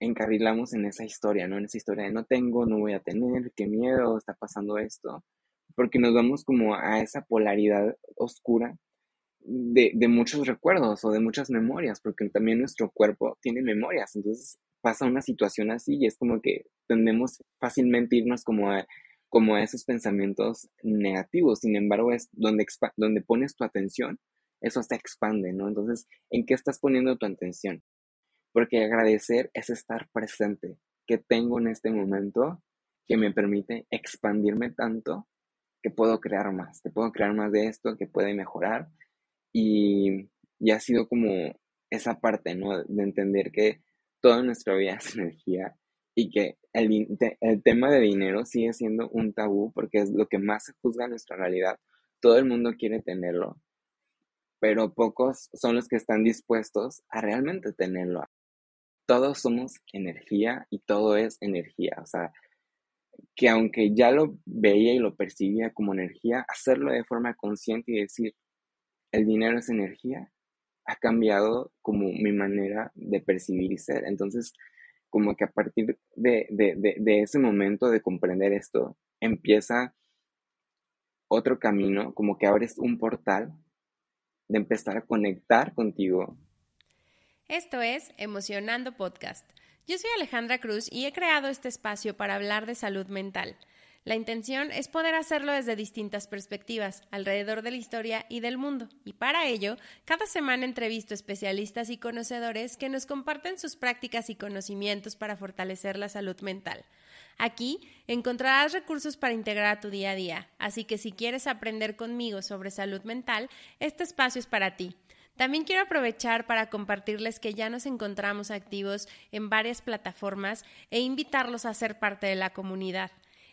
encarrilamos en esa historia, ¿no? En esa historia de no tengo, no voy a tener, qué miedo, está pasando esto, porque nos vamos como a esa polaridad oscura de, de, muchos recuerdos o de muchas memorias, porque también nuestro cuerpo tiene memorias, entonces pasa una situación así y es como que tendemos fácilmente irnos como a, como a esos pensamientos negativos, sin embargo es donde, donde pones tu atención, eso se expande, ¿no? Entonces, ¿en qué estás poniendo tu atención? Porque agradecer es estar presente, que tengo en este momento que me permite expandirme tanto que puedo crear más, que puedo crear más de esto, que puede mejorar y, ha sido como esa parte, ¿no? De entender que toda nuestra vida es energía y que el, el, tema de dinero sigue siendo un tabú porque es lo que más se juzga en nuestra realidad. Todo el mundo quiere tenerlo, pero pocos son los que están dispuestos a realmente tenerlo. Todos somos energía y todo es energía. O sea, que aunque ya lo veía y lo percibía como energía, hacerlo de forma consciente y decir, el dinero es energía, ha cambiado como mi manera de percibir y ser. Entonces, como que a partir de, de, ese momento de comprender esto, empieza otro camino, como que abres un portal de empezar a conectar contigo. Esto es Emocionando Podcast. Yo soy Alejandra Cruz y he creado este espacio para hablar de salud mental. La intención es poder hacerlo desde distintas perspectivas, alrededor de la historia y del mundo. Y para ello, cada semana entrevisto especialistas y conocedores que nos comparten sus prácticas y conocimientos para fortalecer la salud mental. Aquí encontrarás recursos para integrar a tu día a día, así que si quieres aprender conmigo sobre salud mental, este espacio es para ti. También quiero aprovechar para compartirles que ya nos encontramos activos en varias plataformas e invitarlos a ser parte de la comunidad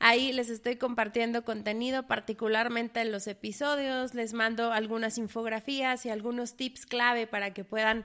Ahí les estoy compartiendo contenido, particularmente en los episodios, les mando algunas infografías y algunos tips clave para que puedan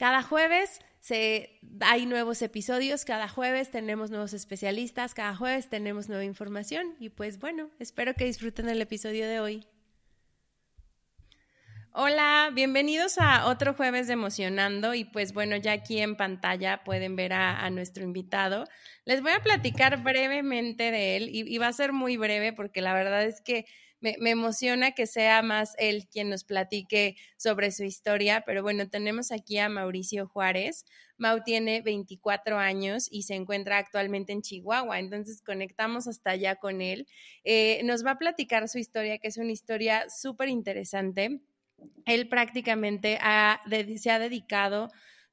Cada jueves se, hay nuevos episodios, cada jueves tenemos nuevos especialistas, cada jueves tenemos nueva información y pues bueno, espero que disfruten el episodio de hoy. Hola, bienvenidos a otro jueves de Emocionando y pues bueno, ya aquí en pantalla pueden ver a, nuestro invitado. Les voy a platicar brevemente de él y, va a ser muy breve porque la verdad es que me, emociona que sea más él quien nos platique sobre su historia, pero bueno, tenemos aquí a Mauricio Juárez. Mau tiene 24 años y se encuentra actualmente en Chihuahua, entonces conectamos hasta allá con él. Eh, nos va a platicar su historia, que es una historia súper interesante él prácticamente se ha dedicado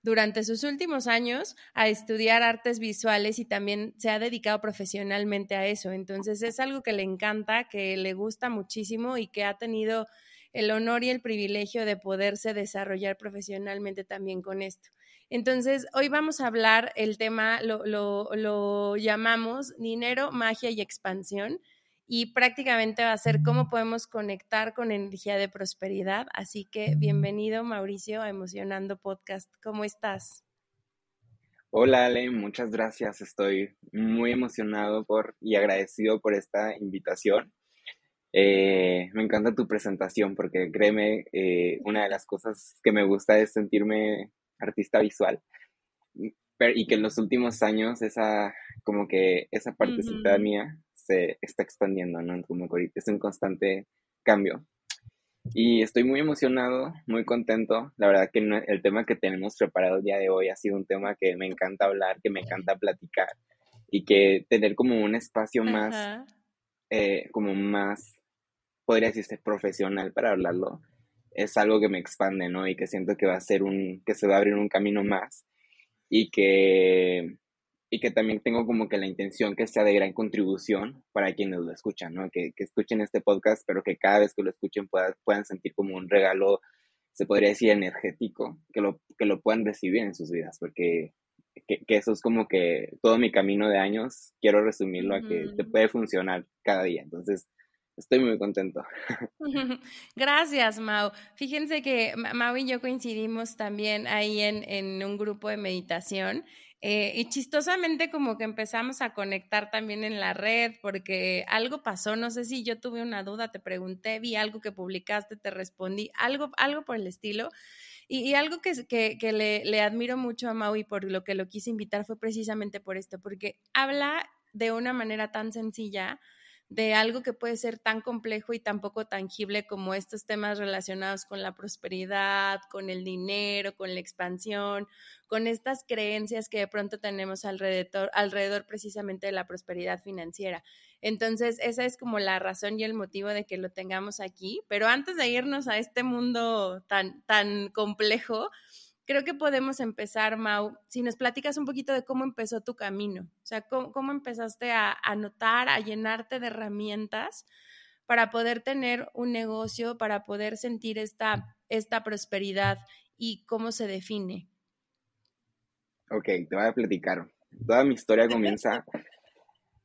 durante sus últimos años a estudiar artes visuales y también se ha dedicado profesionalmente a eso. Entonces es algo que le encanta, que le gusta muchísimo y que ha tenido el honor y el privilegio de poderse desarrollar profesionalmente también con esto. Entonces, hoy vamos a hablar, el tema lo, lo llamamos dinero, magia y expansión y prácticamente va a ser cómo podemos conectar con energía de prosperidad. Así que bienvenido Mauricio a Emocionando Podcast. ¿Cómo estás? Hola Ale, muchas gracias. Estoy muy emocionado por y agradecido por esta invitación. Eh, me encanta tu presentación porque créeme, eh, una de las cosas que me gusta es sentirme artista visual y que en los últimos años esa, como que esa partecita mía se está expandiendo, ¿no? Como que ahorita es un constante cambio. Y estoy muy emocionado, muy contento. La verdad que el tema que tenemos preparado el día de hoy ha sido un tema que me encanta hablar, que me encanta platicar y que tener como un espacio más, eh, como más, podría decirse, profesional para hablarlo, es algo que me expande, ¿no? Y que siento que va a ser un, que se va a abrir un camino más y que, y que también tengo como que la intención que sea de gran contribución para quienes lo escuchan, ¿no? Que, que escuchen este podcast, pero que cada vez que lo escuchen puedan, puedan sentir como un regalo, se podría decir energético, que lo, que lo puedan recibir en sus vidas, porque que, que, eso es como que todo mi camino de años, quiero resumirlo a que te puede funcionar cada día. Entonces, estoy muy contento. Gracias, Mau. Fíjense que Mau y yo coincidimos también ahí en, en un grupo de meditación. Eh, y chistosamente como que empezamos a conectar también en la red porque algo pasó, no sé si yo tuve una duda, te pregunté, vi algo que publicaste, te respondí, algo, algo por el estilo. Y, algo que, que, que le, le, admiro mucho a Mau y por lo que lo quise invitar fue precisamente por esto, porque habla de una manera tan sencilla de algo que puede ser tan complejo y tan poco tangible como estos temas relacionados con la prosperidad, con el dinero, con la expansión, con estas creencias que de pronto tenemos alrededor, alrededor precisamente de la prosperidad financiera. Entonces, esa es como la razón y el motivo de que lo tengamos aquí. Pero antes de irnos a este mundo tan, tan complejo, creo que podemos empezar, Mau, si nos platicas un poquito de cómo empezó tu camino, o sea, cómo, empezaste a, anotar, a llenarte de herramientas para poder tener un negocio, para poder sentir esta, esta prosperidad y cómo se define. Ok, te voy a platicar. Toda mi historia comienza,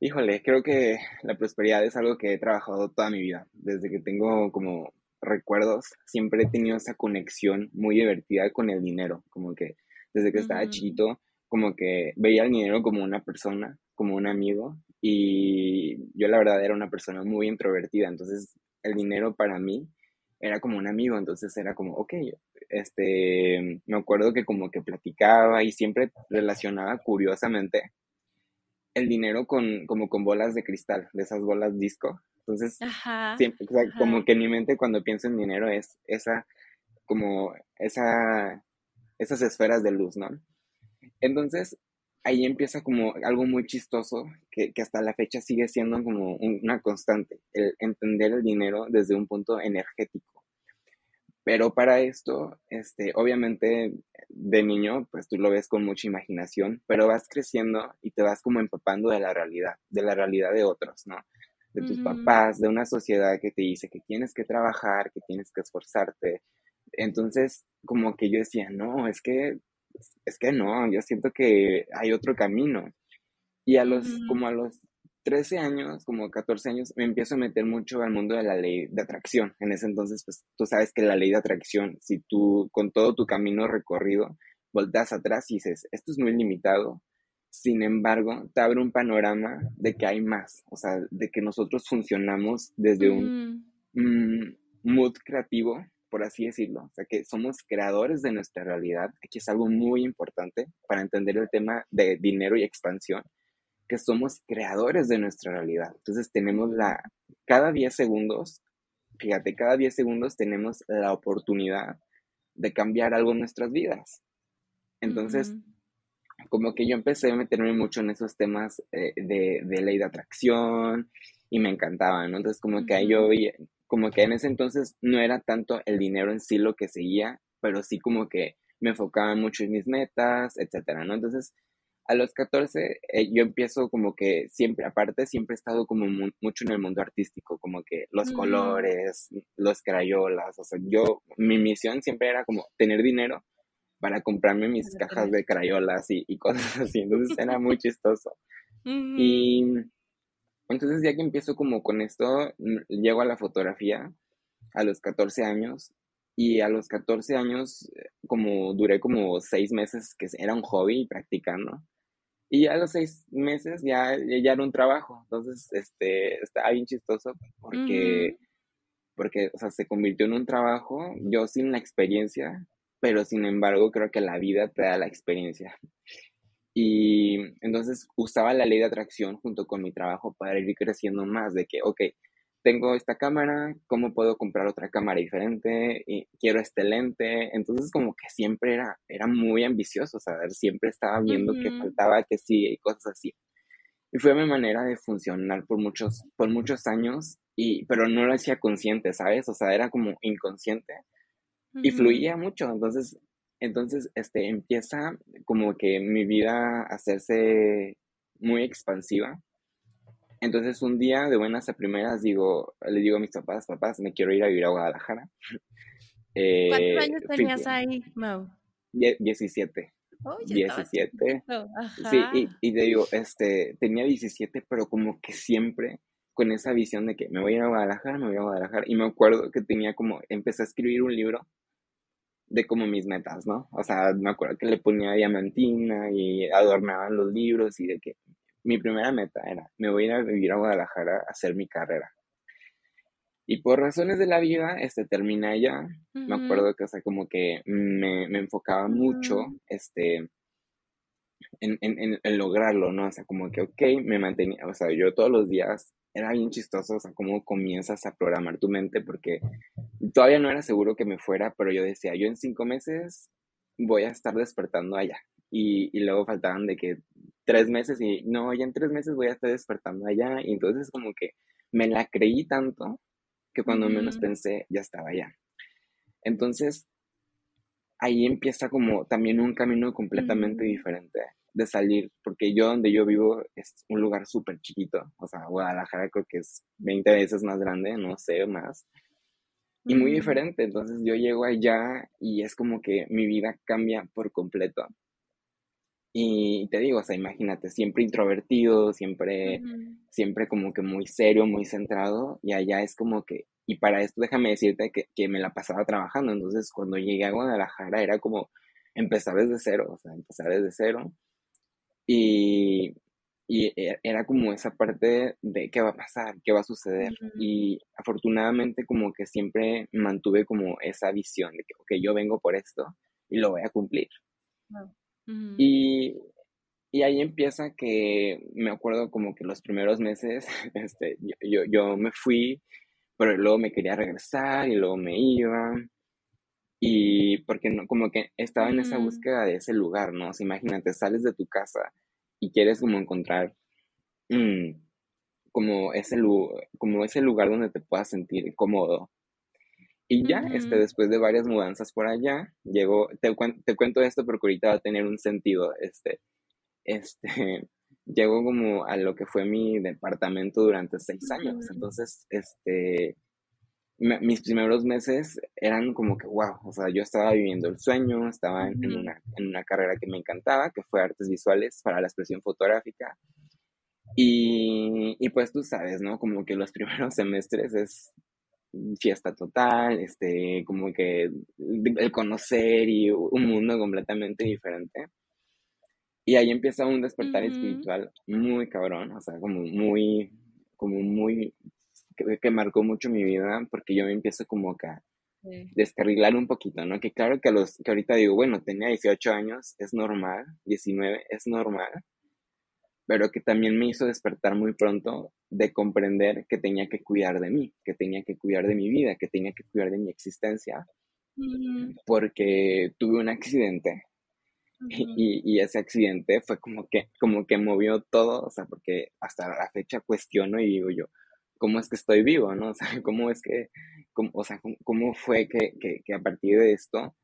híjole, creo que la prosperidad es algo que he trabajado toda mi vida, desde que tengo como recuerdos, siempre he tenido esa conexión muy divertida con el dinero, como que desde que estaba chiquito, como que veía el dinero como una persona, como un amigo, y yo la verdad era una persona muy introvertida, entonces el dinero para mí era como un amigo, entonces era como, ok, este, me acuerdo que como que platicaba y siempre relacionaba curiosamente el dinero con, como con bolas de cristal, de esas bolas disco, entonces, siempre, como que en mi mente cuando pienso en dinero es esa, como esa, esas esferas de luz, ¿no? Entonces, ahí empieza como algo muy chistoso que, que, hasta la fecha sigue siendo como una constante, el entender el dinero desde un punto energético. Pero para esto, este, obviamente de niño, pues tú lo ves con mucha imaginación, pero vas creciendo y te vas como empapando de la realidad, de la realidad de otros, ¿no? De tus papás, de una sociedad que te dice que tienes que trabajar, que tienes que esforzarte. Entonces, como que yo decía, no, es que, es que no, yo siento que hay otro camino. Y a los, como a los 13 años, como 14 años, me empiezo a meter mucho al mundo de la ley de atracción. En ese entonces, pues tú sabes que la ley de atracción, si tú con todo tu camino recorrido, volteas atrás y dices, esto es muy limitado, sin embargo, te abre un panorama de que hay más, o sea, de que nosotros funcionamos desde un mm, mood creativo, por así decirlo, o sea, que somos creadores de nuestra realidad. Aquí es algo muy importante para entender el tema de dinero y expansión, que somos creadores de nuestra realidad. Entonces tenemos la, cada 10 segundos, fíjate, cada 10 segundos tenemos la oportunidad de cambiar algo en nuestras vidas. Entonces, como que yo empecé a meterme mucho en esos temas eh, de, de, ley de atracción y me encantaban, ¿no? Entonces como que yo, como que en ese entonces no era tanto el dinero en sí lo que seguía, pero sí como que me enfocaba mucho en mis metas, etcétera, ¿no? Entonces, a los 14 eh, yo empiezo como que siempre, aparte siempre he estado como mucho en el mundo artístico, como que los colores, los crayolas, o sea, yo, mi misión siempre era como tener dinero para comprarme mis cajas de crayolas y, cosas así. Entonces era muy chistoso. Y entonces ya que empiezo como con esto, llego a la fotografía a los 14 años y a los 14 años como duré como seis meses que era un hobby practicando Y ya a los seis meses ya, ya era un trabajo. Entonces, este, estaba bien chistoso porque, porque, o sea, se convirtió en un trabajo, yo sin la experiencia, pero sin embargo creo que la vida te da la experiencia. Y entonces usaba la ley de atracción junto con mi trabajo para ir creciendo más de que, ok, tengo esta cámara, ¿cómo puedo comprar otra cámara diferente? Y quiero este lente. Entonces como que siempre era, era muy ambicioso, o sea, siempre estaba viendo que faltaba, que sí, y cosas así. Y fue mi manera de funcionar por muchos, por muchos años, y, pero no lo hacía consciente, ¿sabes? O sea, era como inconsciente y fluía mucho. Entonces, entonces, este, empieza como que mi vida a hacerse muy expansiva entonces un día de buenas a primeras digo, le digo a mis papás, papás, me quiero ir a vivir a Guadalajara. ¿Cuántos eh, años tenías ahí, Mau? 17. 17. Sí, y, y, te digo, este, tenía 17, pero como que siempre con esa visión de que me voy a ir a Guadalajara, me voy a Guadalajara. Y me acuerdo que tenía como, empecé a escribir un libro de como mis metas, ¿no? O sea, me acuerdo que le ponía diamantina y adornaban los libros y de que mi primera meta era, me voy a ir a vivir a Guadalajara a hacer mi carrera. Y por razones de la vida, este, termina allá. Me acuerdo que, o sea, como que me, enfocaba mucho, este, en, en, lograrlo, ¿no? O sea, como que, ok, me mantenía, o sea, yo todos los días era bien chistoso, o sea, cómo comienzas a programar tu mente, porque todavía no era seguro que me fuera, pero yo decía, yo en cinco meses voy a estar despertando allá. Y, y luego faltaban de que tres meses y no, ya en tres meses voy a estar despertando allá. Y entonces como que me la creí tanto que cuando menos pensé ya estaba allá. Entonces ahí empieza como también un camino completamente diferente de salir, porque yo donde yo vivo es un lugar súper chiquito, o sea, Guadalajara creo que es 20 veces más grande, no sé, más, y muy diferente, entonces yo llego allá y es como que mi vida cambia por completo. Y te digo, o sea, imagínate, siempre introvertido, siempre, siempre como que muy serio, muy centrado, y allá es como que, y para esto déjame decirte que, que me la pasaba trabajando, entonces cuando llegué a Guadalajara era como empezar desde cero, o sea, empezar desde cero, y, y e, era como esa parte de qué va a pasar, qué va a suceder, y afortunadamente como que siempre mantuve como esa visión de que, ok, yo vengo por esto y lo voy a cumplir y, y, ahí empieza que me acuerdo como que los primeros meses, este, yo, yo me fui, pero luego me quería regresar y luego me iba. Y porque no, como que estaba en esa búsqueda de ese lugar, ¿no? O sea, imagínate, sales de tu casa y quieres como encontrar mm, como, ese, como ese lugar donde te puedas sentir cómodo, y ya, este, después de varias mudanzas por allá, llegó, te, te cuento esto porque ahorita va a tener un sentido, este, este, llegó como a lo que fue mi departamento durante seis años. Entonces, este, mis primeros meses eran como que, wow, o sea, yo estaba viviendo el sueño, estaba en, una, en una carrera que me encantaba, que fue artes visuales para la expresión fotográfica. Y, y pues tú sabes, ¿no? Como que los primeros semestres es fiesta total, este, como que el conocer y un mundo completamente diferente. Y ahí empieza un despertar espiritual muy cabrón, o sea, como muy, como muy, que, marcó mucho mi vida, porque yo me empiezo como que a descarrilar un poquito, ¿no? Que claro que, a los, que ahorita digo, bueno, tenía 18 años, es normal, 19, es normal, pero que también me hizo despertar muy pronto de comprender que tenía que cuidar de mí, que tenía que cuidar de mi vida, que tenía que cuidar de mi existencia, porque tuve un accidente. Y, y, ese accidente fue como que, como que movió todo, o sea, porque hasta la fecha cuestiono y digo yo, ¿cómo es que estoy vivo, no? O sea, ¿cómo es que, cómo, o sea, cómo, fue que, que, que, a partir de esto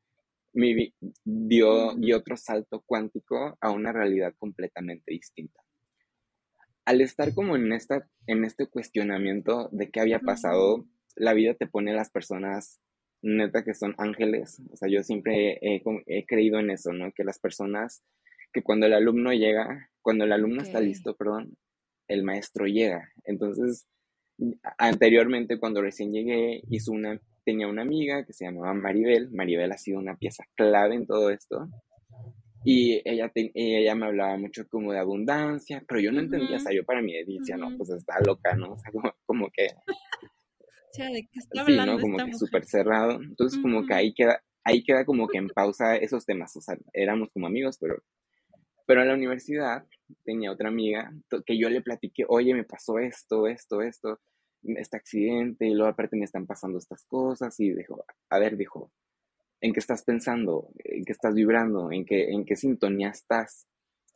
mi, dio, dio otro salto cuántico a una realidad completamente distinta? al estar como en, esta, en este cuestionamiento de qué había pasado, la vida te pone a las personas neta que son ángeles. O sea, yo siempre he, creído en eso, ¿no? Que las personas, que cuando el alumno llega, cuando el alumno está listo, perdón, el maestro llega. Entonces, anteriormente cuando recién llegué, hizo una, tenía una amiga que se llamaba Maribel. Maribel ha sido una pieza clave en todo esto. Y ella, ella me hablaba mucho como de abundancia, pero yo no entendía, o sea, yo para mí decía, no, pues está loca, ¿no? O sea, como, que... ¿de qué está sí, ¿no? Como que súper cerrado. Entonces, como que ahí queda, ahí queda como que en pausa esos temas, o sea, éramos como amigos, pero, pero en la universidad tenía otra amiga que yo le platiqué, oye, me pasó esto, esto, esto, este accidente, y luego aparte me están pasando estas cosas, y dijo, a ver, dijo, ¿en qué estás pensando? ¿En qué estás vibrando? ¿En qué, en qué sintonía estás?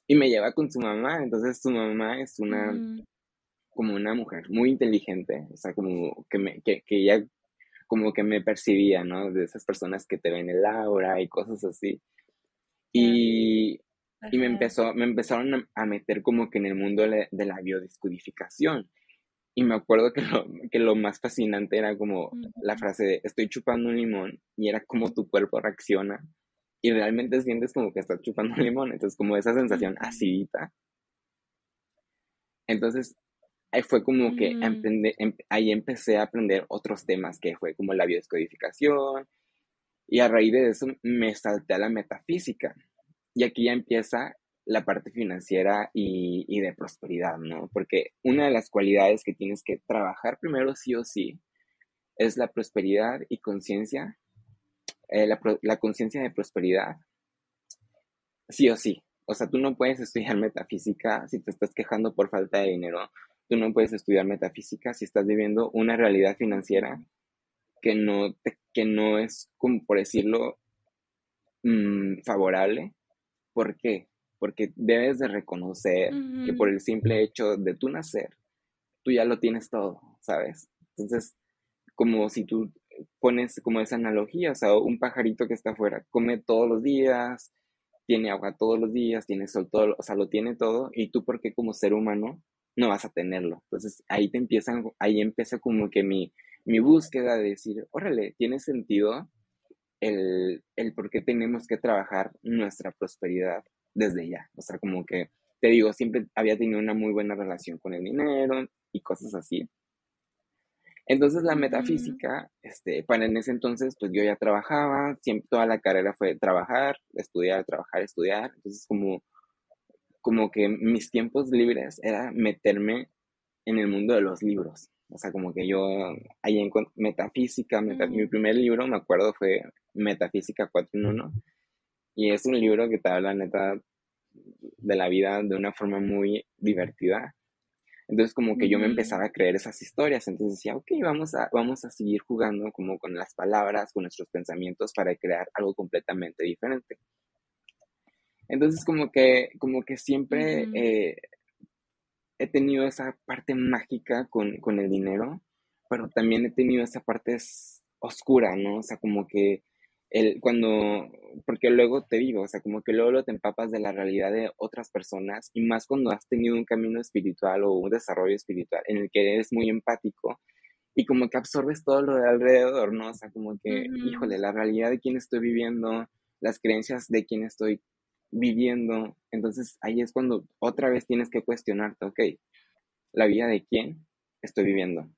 Y me lleva con su mamá, entonces su mamá es una, mm. como una mujer muy inteligente, o sea, como que, me, que, que ella como que me percibía, ¿no? De esas personas que te ven el aura y cosas así. Y, y me, empezó, me empezaron a meter como que en el mundo de la biodescodificación. Y me acuerdo que lo, que lo más fascinante era como la frase de estoy chupando un limón y era como tu cuerpo reacciona y realmente sientes como que estás chupando un limón. Entonces como esa sensación acidita. Entonces ahí fue como que em, ahí empecé a aprender otros temas que fue como la biodescodificación y a raíz de eso me salté a la metafísica. Y aquí ya empieza la parte financiera y, de prosperidad, ¿no? Porque una de las cualidades que tienes que trabajar primero sí o sí es la prosperidad y conciencia, eh, la, conciencia de prosperidad, sí o sí. O sea, tú no puedes estudiar metafísica si te estás quejando por falta de dinero. Tú no puedes estudiar metafísica si estás viviendo una realidad financiera que no, que no es, como por decirlo, mm, favorable. ¿Por qué? Porque debes de reconocer que por el simple hecho de tu nacer, tú ya lo tienes todo, ¿sabes? Entonces, como si tú pones como esa analogía, o sea, un pajarito que está afuera, come todos los días, tiene agua todos los días, tiene sol todo, o sea, lo tiene todo, y tú porque como ser humano no vas a tenerlo. Entonces, ahí te empiezan, ahí empieza como que mi, mi búsqueda de decir, órale, tiene sentido el, el por qué tenemos que trabajar nuestra prosperidad desde ya. O sea, como que, te digo, siempre había tenido una muy buena relación con el dinero y cosas así. Entonces la metafísica, este, para en ese entonces, pues yo ya trabajaba, siempre toda la carrera fue trabajar, estudiar, trabajar, estudiar. Entonces como, como que mis tiempos libres era meterme en el mundo de los libros. O sea, como que yo ahí en metafísica, mi primer libro, me acuerdo, fue Metafísica 4 en 1. Y es un libro que te habla neta de la vida de una forma muy divertida. Entonces como que yo me empezaba a creer esas historias, entonces decía, ok, vamos a, vamos a seguir jugando como con las palabras, con nuestros pensamientos para crear algo completamente diferente. Entonces como que, como que siempre eh, he tenido esa parte mágica con, con el dinero, pero también he tenido esa parte oscura, ¿no? O sea, como que el, cuando, porque luego te digo, o sea, como que luego te empapas de la realidad de otras personas y más cuando has tenido un camino espiritual o un desarrollo espiritual en el que eres muy empático y como que absorbes todo lo de alrededor, ¿no? O sea, como que, híjole, la realidad de quién estoy viviendo, las creencias de quién estoy viviendo, entonces ahí es cuando otra vez tienes que cuestionarte, ok, la vida de quién estoy viviendo,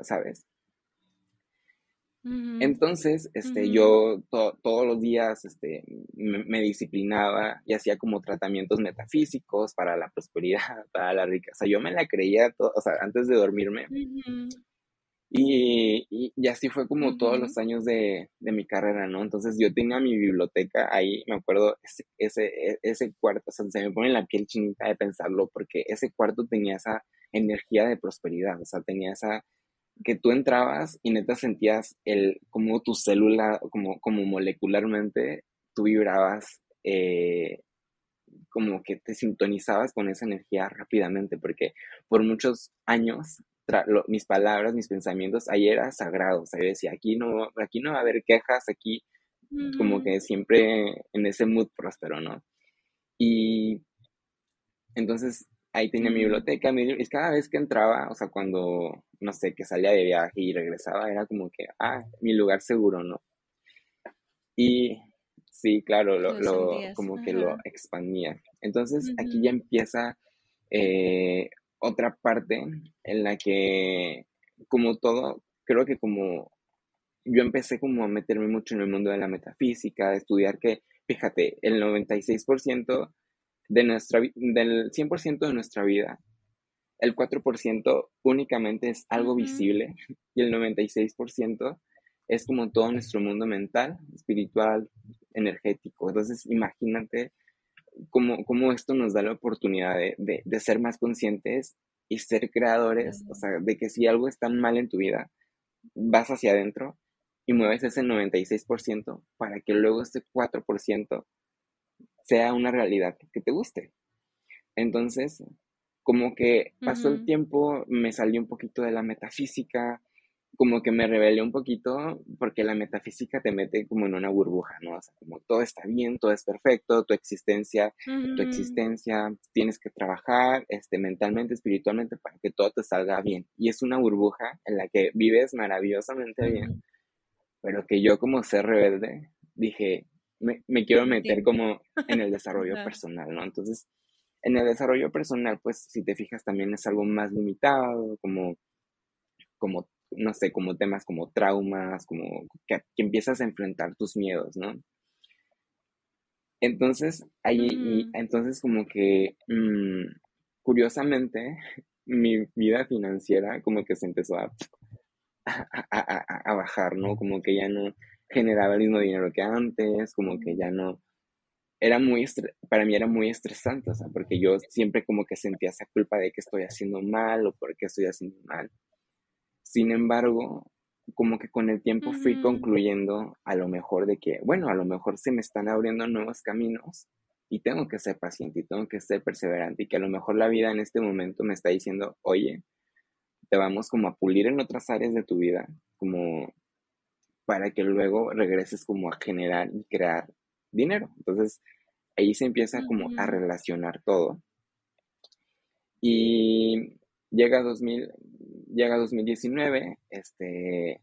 ¿sabes? Entonces, este, yo todos los días este, me, disciplinaba y hacía como tratamientos metafísicos para la prosperidad, para la riqueza. Yo me la creía, o sea, antes de dormirme. y, y, así fue como todos los años de, de, mi carrera, ¿no? Entonces yo tenía mi biblioteca ahí, me acuerdo, ese, ese, e, ese cuarto, o sea, se me pone la piel chinita de pensarlo, porque ese cuarto tenía esa energía de prosperidad, o sea, tenía esa que tú entrabas y neta sentías el, como tu célula, como, como molecularmente, tú vibrabas, eh, como que te sintonizabas con esa energía rápidamente, porque por muchos años mis palabras, mis pensamientos, ahí era sagrado, o sea, yo decía, aquí no, aquí no va a haber quejas, aquí como que siempre en ese mood próspero, ¿no? Y entonces ahí tenía mi biblioteca, y cada vez que entraba, o sea, cuando, no sé, que salía de viaje y regresaba, era como que, ah, mi lugar seguro, ¿no? Y sí, claro, lo, como que lo expandía. Entonces, aquí ya empieza eh, otra parte en la que, como todo, creo que como yo empecé como a meterme mucho en el mundo de la metafísica, a estudiar que fíjate, el 96% de nuestra, del 100% de nuestra vida, el 4% únicamente es algo visible y el 96% es como todo nuestro mundo mental, espiritual, energético. Entonces, imagínate cómo, cómo esto nos da la oportunidad de, de, ser más conscientes y ser creadores, o sea, de que si algo está mal en tu vida, vas hacia adentro y mueves ese 96% para que luego este 4% sea una realidad que te guste. Entonces, como que pasó el tiempo, me salió un poquito de la metafísica, como que me rebelé un poquito porque la metafísica te mete como en una burbuja, ¿no? O sea, como todo está bien, todo es perfecto, tu existencia, tu existencia, tienes que trabajar este, mentalmente, espiritualmente para que todo te salga bien. Y es una burbuja en la que vives maravillosamente bien, pero que yo como ser rebelde dije, me, me quiero meter como en el desarrollo personal, ¿no? Entonces, en el desarrollo personal, pues si te fijas también es algo más limitado, como como no sé, como temas como traumas, como que, empiezas a enfrentar tus miedos, ¿no? Entonces, ahí, entonces como que, mm, curiosamente, mi vida financiera como que se empezó a, a, bajar, ¿no? Como que ya no generaba el mismo dinero que antes, como que ya no, era muy, para mí era muy estresante, o sea, porque yo siempre como que sentía esa culpa de que estoy haciendo mal o por qué estoy haciendo mal. Sin embargo, como que con el tiempo fui concluyendo a lo mejor de que, bueno, a lo mejor se me están abriendo nuevos caminos y tengo que ser paciente y tengo que ser perseverante y que a lo mejor la vida en este momento me está diciendo, oye, te vamos como a pulir en otras áreas de tu vida, como para que luego regreses como a generar y crear dinero. Entonces, ahí se empieza como a relacionar todo. Y llega 2000, llega 2019, este,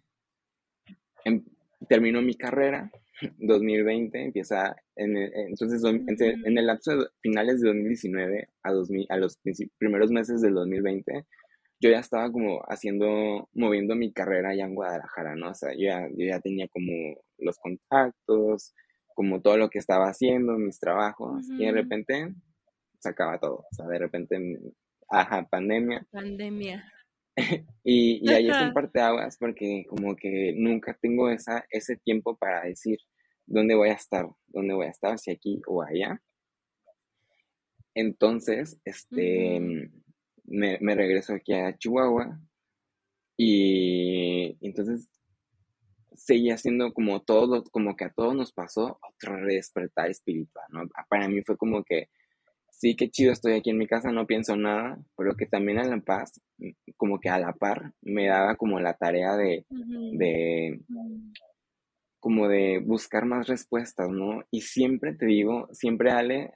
em, terminó mi carrera, 2020 empieza, en entonces en, el lapso de finales de 2019 a, 2000, a los primeros meses del 2020, yo ya estaba como haciendo, moviendo mi carrera allá en Guadalajara, ¿no? O sea, yo ya, yo ya tenía como los contactos, como todo lo que estaba haciendo, mis trabajos, y de repente se acaba todo, o sea, de repente, ajá, pandemia. Pandemia. y, y ahí es un parteaguas porque como que nunca tengo esa, ese tiempo para decir dónde voy a estar, dónde voy a estar, si aquí o allá. Entonces, este, me, me, regreso aquí a Chihuahua y entonces seguía siendo como todo, como que a todos nos pasó otro despertar espiritual, ¿no? Para mí fue como que sí, qué chido, estoy aquí en mi casa, no pienso nada, pero que también a la paz, como que a la par, me daba como la tarea de, de, como de buscar más respuestas, ¿no? Y siempre te digo, siempre Ale,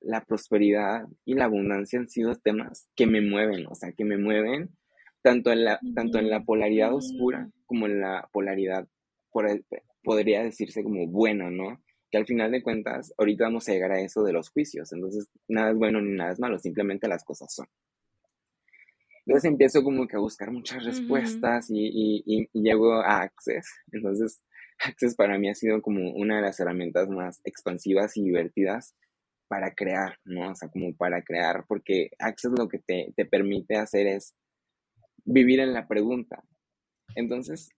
la prosperidad y la abundancia han sido temas que me mueven, o sea, que me mueven tanto en la, tanto en la polaridad oscura como en la polaridad, por podría decirse como buena, ¿no? que al final de cuentas, ahorita vamos a llegar a eso de los juicios, entonces nada es bueno ni nada es malo, simplemente las cosas son. Entonces empiezo como que a buscar muchas respuestas y, y, llego a Access, entonces Access para mí ha sido como una de las herramientas más expansivas y divertidas para crear, ¿no? O sea, como para crear, porque Access lo que te, te permite hacer es vivir en la pregunta. Entonces,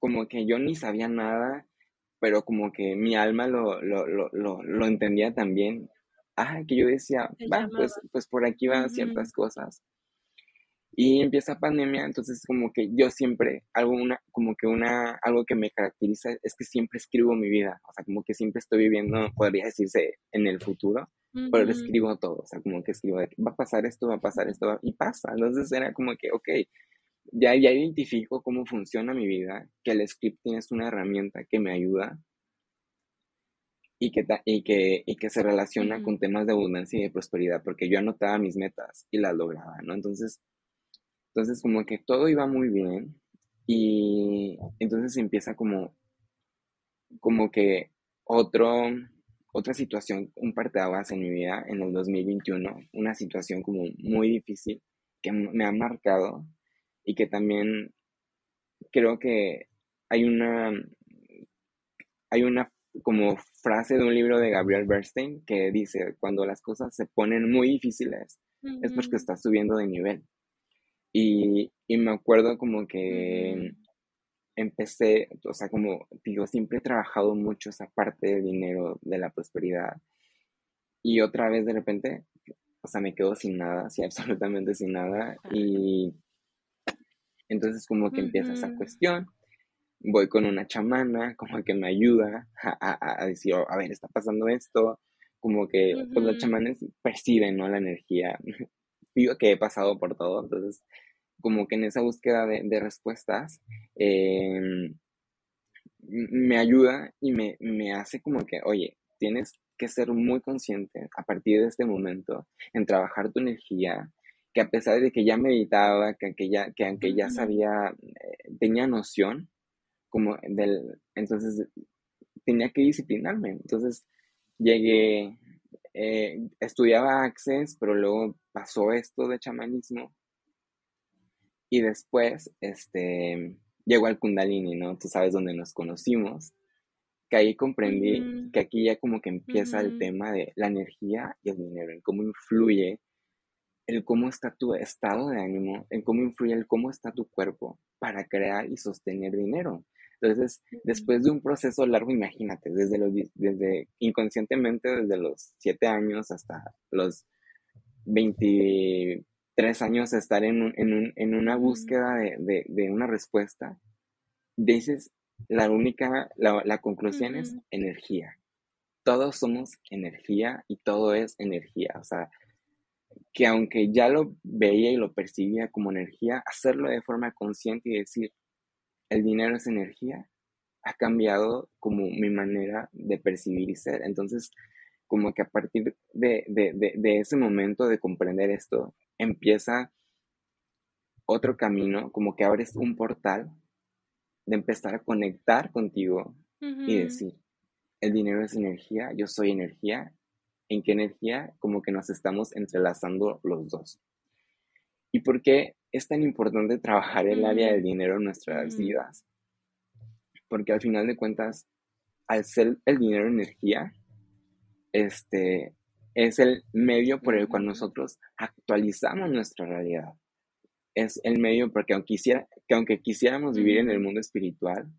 como que yo ni sabía nada, pero como que mi alma lo, lo, lo, lo, entendía también. Ah, que yo decía, va, pues, pues por aquí van ciertas cosas. Y empieza pandemia, entonces como que yo siempre, algo, una, como que una, algo que me caracteriza es que siempre escribo mi vida, o sea, como que siempre estoy viviendo, podría decirse, en el futuro, pero escribo todo, o sea, como que escribo, va a pasar esto, va a pasar esto, y pasa, entonces era como que, ok, ya, ya identifico cómo funciona mi vida, que el scripting es una herramienta que me ayuda y que, y que, y que se relaciona con temas de abundancia y de prosperidad, porque yo anotaba mis metas y las lograba, ¿no? Entonces, entonces como que todo iba muy bien y entonces empieza como, como que otro, otra situación, un parteaguas en mi vida en el 2021, una situación como muy difícil que me ha marcado y que también creo que hay una, hay una, como frase de un libro de Gabriel Bernstein que dice, cuando las cosas se ponen muy difíciles, es porque estás subiendo de nivel. Y, me acuerdo como que empecé, o sea, como digo, siempre he trabajado mucho esa parte del dinero, de la prosperidad. Y otra vez de repente, o sea, me quedo sin nada, sí, absolutamente sin nada. Y entonces como que empieza esa cuestión voy con una chamana, como que me ayuda a, decir, oh, a ver, está pasando esto, como que pues, los chamanes perciben, ¿no? La energía. Digo que he pasado por todo, entonces, como que en esa búsqueda de, respuestas, em, me ayuda y me, me hace como que, oye, tienes que ser muy consciente a partir de este momento en trabajar tu energía, que a pesar de que ya meditaba, que, que, ya, que aunque ya sabía, eh, tenía noción, como del, entonces tenía que disciplinarme. Entonces llegué, eh, estudiaba Access, pero luego pasó esto de chamanismo y después, este, llegó al Kundalini, ¿no? Tú sabes dónde nos conocimos, que ahí comprendí que aquí ya como que empieza el tema de la energía y el dinero, en cómo influye el cómo está tu estado de ánimo, en cómo influye el cómo está tu cuerpo para crear y sostener dinero. Entonces, después de un proceso largo, imagínate, desde los, desde inconscientemente, desde los 7 años hasta los 23 años, estar en, en, una búsqueda de, una respuesta, dices, la única, la, conclusión es energía. Todos somos energía y todo es energía. O sea, que aunque ya lo veía y lo percibía como energía, hacerlo de forma consciente y decir, el dinero es energía, ha cambiado como mi manera de percibir y ser. Entonces, como que a partir de, ese momento de comprender esto, empieza otro camino, como que abres un portal de empezar a conectar contigo y decir, el dinero es energía, yo soy energía, ¿en qué energía? Como que nos estamos entrelazando los dos. ¿Y por qué es tan importante trabajar el área del dinero en nuestras vidas, porque al final de cuentas, al ser el dinero energía, este, es el medio por el cual nosotros actualizamos nuestra realidad. Es el medio porque aunque, quisiera, que aunque quisiéramos vivir en el mundo espiritual,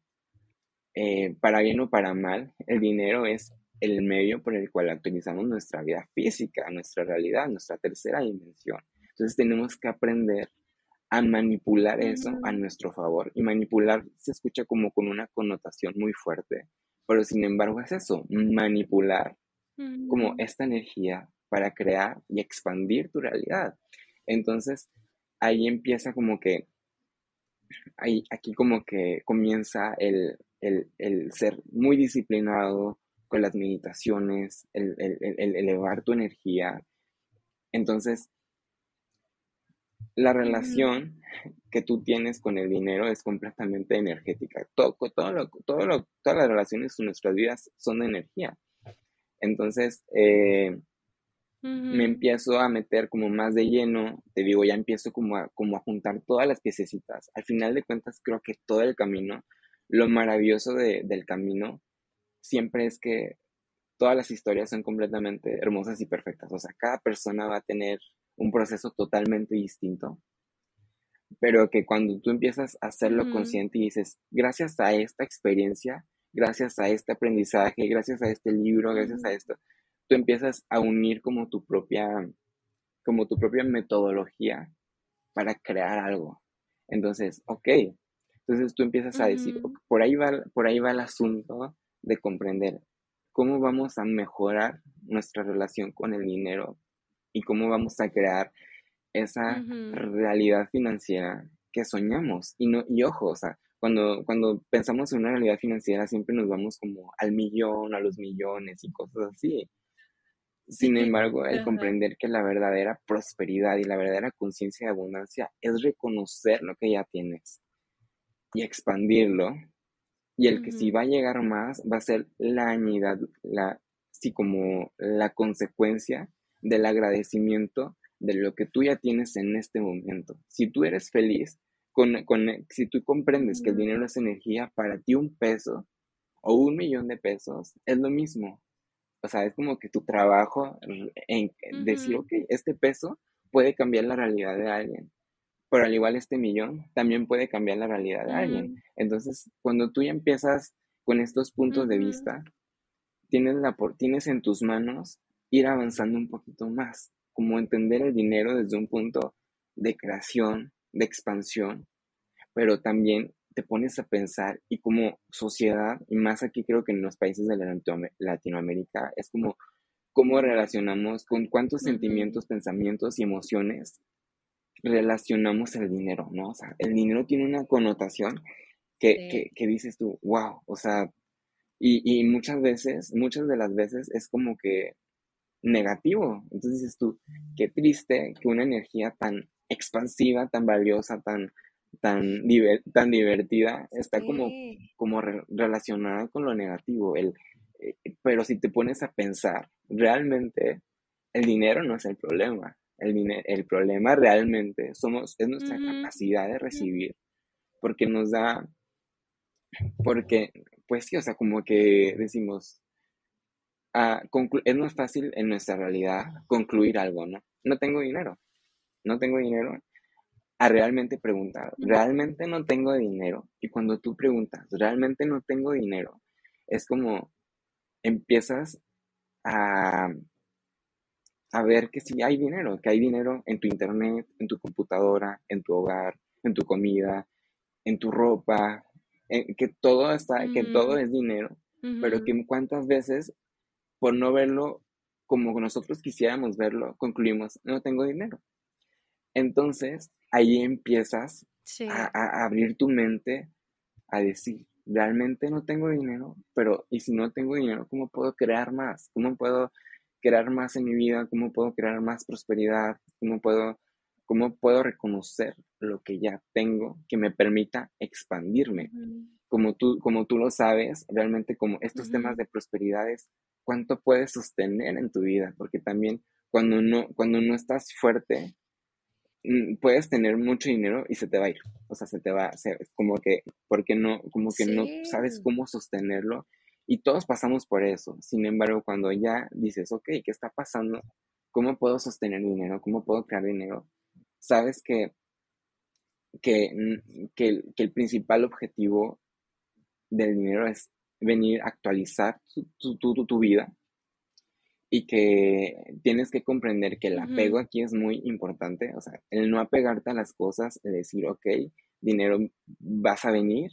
eh, para bien o para mal, el dinero es el medio por el cual actualizamos nuestra vida física, nuestra realidad, nuestra tercera dimensión. Entonces tenemos que aprender a manipular eso a nuestro favor. Y manipular se escucha como con una connotación muy fuerte, pero sin embargo es eso, manipular como esta energía para crear y expandir tu realidad. Entonces, ahí empieza como que, ahí, aquí como que comienza el, ser muy disciplinado con las meditaciones, el, el elevar tu energía. Entonces, la relación que tú tienes con el dinero es completamente energética. Todo, todo todo todas las relaciones en nuestras vidas son de energía. Entonces, eh, me empiezo a meter como más de lleno, te digo, ya empiezo como a, como a juntar todas las piececitas. Al final de cuentas, creo que todo el camino, lo maravilloso del camino, siempre es que todas las historias son completamente hermosas y perfectas. O sea, cada persona va a tener un proceso totalmente distinto, pero que cuando tú empiezas a hacerlo consciente y dices, gracias a esta experiencia, gracias a este aprendizaje, gracias a este libro, gracias a esto, tú empiezas a unir como tu propia, como tu propia metodología para crear algo. Entonces, ok, entonces tú empiezas a decir, por ahí va, por ahí va el asunto de comprender cómo vamos a mejorar nuestra relación con el dinero y cómo vamos a crear esa realidad financiera que soñamos. Y, no, y ojo, o sea, cuando, cuando pensamos en una realidad financiera siempre nos vamos como al millón, a los millones y cosas así. Sin embargo, el comprender que la verdadera prosperidad y la verdadera conciencia de abundancia es reconocer lo que ya tienes y expandirlo. Y el que si va a llegar más va a ser la añadidura, la, sí, como la consecuencia del agradecimiento de lo que tú ya tienes en este momento. Si tú eres feliz, con, con, si tú comprendes que el dinero es energía, para ti un peso o un millón de pesos, es lo mismo. O sea, es como que tu trabajo en decir, ok, este peso puede cambiar la realidad de alguien, pero al igual este millón también puede cambiar la realidad de alguien. Entonces, cuando tú ya empiezas con estos puntos de vista, tienes, la, tienes en tus manos ir avanzando un poquito más, como entender el dinero desde un punto de creación, de expansión, pero también te pones a pensar y como sociedad, y más aquí creo que en los países de Latinoamérica, es como cómo relacionamos, con cuántos sentimientos, pensamientos y emociones relacionamos el dinero, ¿no? O sea, el dinero tiene una connotación que, que, dices tú, wow, o sea, y, y, muchas veces, muchas de las veces es como que negativo. Entonces dices tú, qué triste que una energía tan expansiva, tan valiosa, tan tan, tan divertida, está como, como relacionada con lo negativo. El, eh, pero si te pones a pensar, realmente el dinero no es el problema. El, el problema realmente somos, es nuestra capacidad de recibir, porque nos da, porque, pues sí, o sea, como que decimos, ah, es más fácil en nuestra realidad concluir algo, ¿no? No tengo dinero, no tengo dinero, a realmente preguntar, realmente no tengo dinero. Y cuando tú preguntas, realmente no tengo dinero, es como empiezas a, a ver que sí hay dinero, que hay dinero en tu internet, en tu computadora, en tu hogar, en tu comida, en tu ropa, que todo está, que todo es dinero, pero que cuántas veces por no verlo como nosotros quisiéramos verlo, concluimos, no tengo dinero. Entonces, ahí empiezas a, abrir tu mente a decir, realmente no tengo dinero, pero ¿y si no tengo dinero, cómo puedo crear más? ¿Cómo puedo crear más en mi vida? ¿Cómo puedo crear más prosperidad? ¿Cómo puedo, cómo puedo reconocer lo que ya tengo que me permita expandirme? Como tú, como tú lo sabes, realmente como estos temas de prosperidad es cuánto puedes sostener en tu vida, porque también cuando no, cuando no estás fuerte, puedes tener mucho dinero y se te va a ir. O sea, se te va, ser como que, porque no, como que no sabes cómo sostenerlo. Y todos pasamos por eso. Sin embargo, cuando ya dices, ok, ¿qué está pasando? ¿Cómo puedo sostener dinero? ¿Cómo puedo crear dinero? Sabes que, que, que, el, principal objetivo del dinero es venir a actualizar tu, tu, tu vida, y que tienes que comprender que el apego aquí es muy importante, o sea, el no apegarte a las cosas, el decir, ok, dinero vas a venir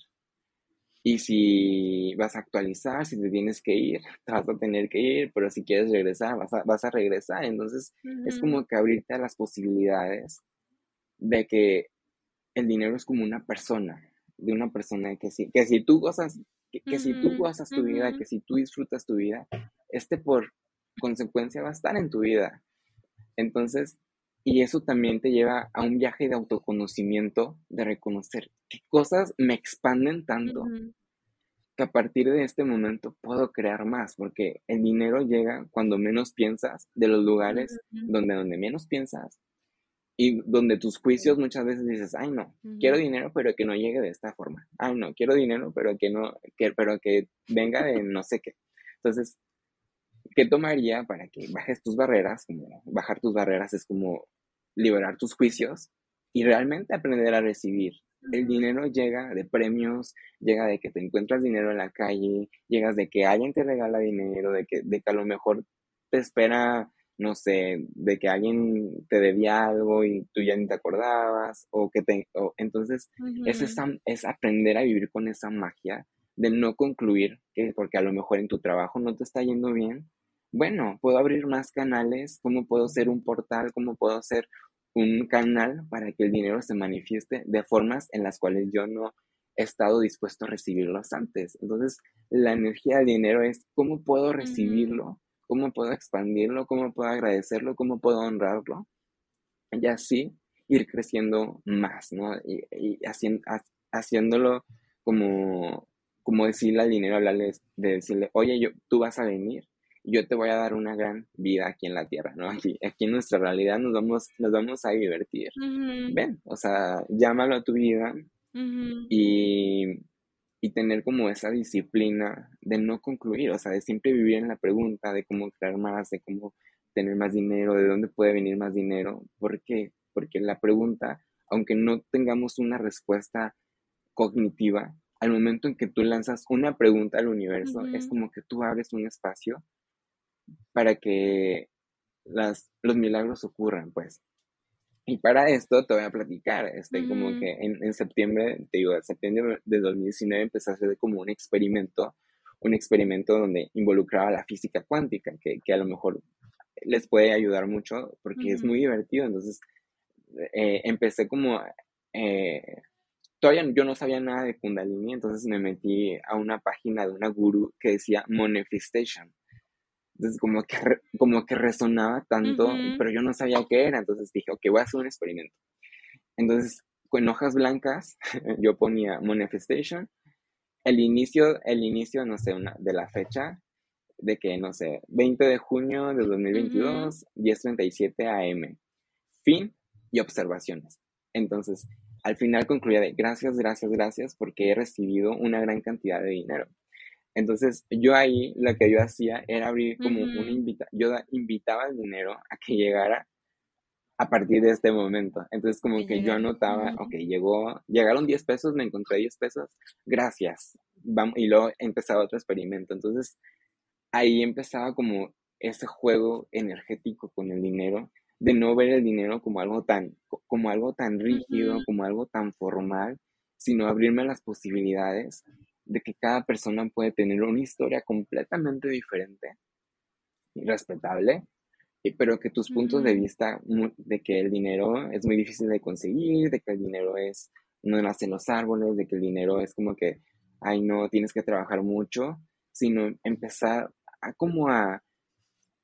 y si vas a actualizar, si te tienes que ir, te vas a tener que ir, pero si quieres regresar, vas a, vas a regresar, entonces es como que abrirte a las posibilidades de que el dinero es como una persona, de una persona que si, que si tú gozas, que, si tú gozas tu vida, que si tú disfrutas tu vida, este por consecuencia va a estar en tu vida. Entonces, y eso también te lleva a un viaje de autoconocimiento, de reconocer qué cosas me expanden tanto que a partir de este momento puedo crear más, porque el dinero llega cuando menos piensas, de los lugares donde, donde menos piensas, y donde tus juicios muchas veces dices, ay no, quiero dinero pero que no llegue de esta forma, ay no, quiero dinero pero que no, que, pero que venga de no sé qué. Entonces, ¿qué tomaría para que bajes tus barreras? Como bajar tus barreras es como liberar tus juicios y realmente aprender a recibir. El dinero llega de premios, llega de que te encuentras dinero en la calle, llegas de que alguien te regala dinero, de que, de que a lo mejor te espera, no sé, de que alguien te debía algo y tú ya ni te acordabas, o que te... entonces, es, es aprender a vivir con esa magia de no concluir que porque a lo mejor en tu trabajo no te está yendo bien, bueno, puedo abrir más canales, cómo puedo ser un portal, cómo puedo ser un canal para que el dinero se manifieste de formas en las cuales yo no he estado dispuesto a recibirlos antes. Entonces, la energía del dinero es cómo puedo recibirlo, cómo puedo expandirlo, cómo puedo agradecerlo, cómo puedo honrarlo. Y así ir creciendo más, ¿no? Y, haciéndolo como, como decirle al dinero, hablarle de decirle, oye, yo, tú vas a venir yo te voy a dar una gran vida aquí en la tierra, ¿no? Aquí, aquí en nuestra realidad nos vamos, nos vamos a divertir. Ven, o sea, llámalo a tu vida y, y tener como esa disciplina de no concluir, o sea, de siempre vivir en la pregunta de cómo crear más, de cómo tener más dinero, de dónde puede venir más dinero. ¿Por qué? Porque la pregunta, aunque no tengamos una respuesta cognitiva, al momento en que tú lanzas una pregunta al universo, es como que tú abres un espacio para que las, los milagros ocurran, pues. Y para esto te voy a platicar, este, como que en, en, septiembre, te digo, en septiembre de 2019 empecé a hacer como un experimento, un experimento donde involucraba la física cuántica, que, que a lo mejor les puede ayudar mucho porque es muy divertido. Entonces, eh, empecé como, eh, todavía yo no sabía nada de Kundalini, entonces me metí a una página de una guru que decía Manifestation. Entonces, como que, como que resonaba tanto, pero yo no sabía qué era. Entonces dije, ok, voy a hacer un experimento. Entonces, con hojas blancas, yo ponía Manifestation. El inicio, el inicio, no sé, una, de la fecha, de que, no sé, 20 de junio de 2022, 10.37 am. Fin y observaciones. Entonces, al final concluía de gracias, gracias, gracias, porque he recibido una gran cantidad de dinero. Entonces, yo ahí lo que yo hacía era abrir como un invita, yo invitaba al dinero a que llegara a partir de este momento. Entonces, como que yo anotaba, ok, llegó, llegaron 10 pesos, me encontré 10 pesos, gracias. Vamos, y luego empezaba otro experimento. Entonces, ahí empezaba como ese juego energético con el dinero, de no ver el dinero como algo tan, como algo tan rígido, como algo tan formal, sino abrirme las posibilidades de que cada persona puede tener una historia completamente diferente y respetable, pero que tus puntos de vista de que el dinero es muy difícil de conseguir, de que el dinero es, no nace en los árboles, de que el dinero es como que, ay no, tienes que trabajar mucho, sino empezar a como a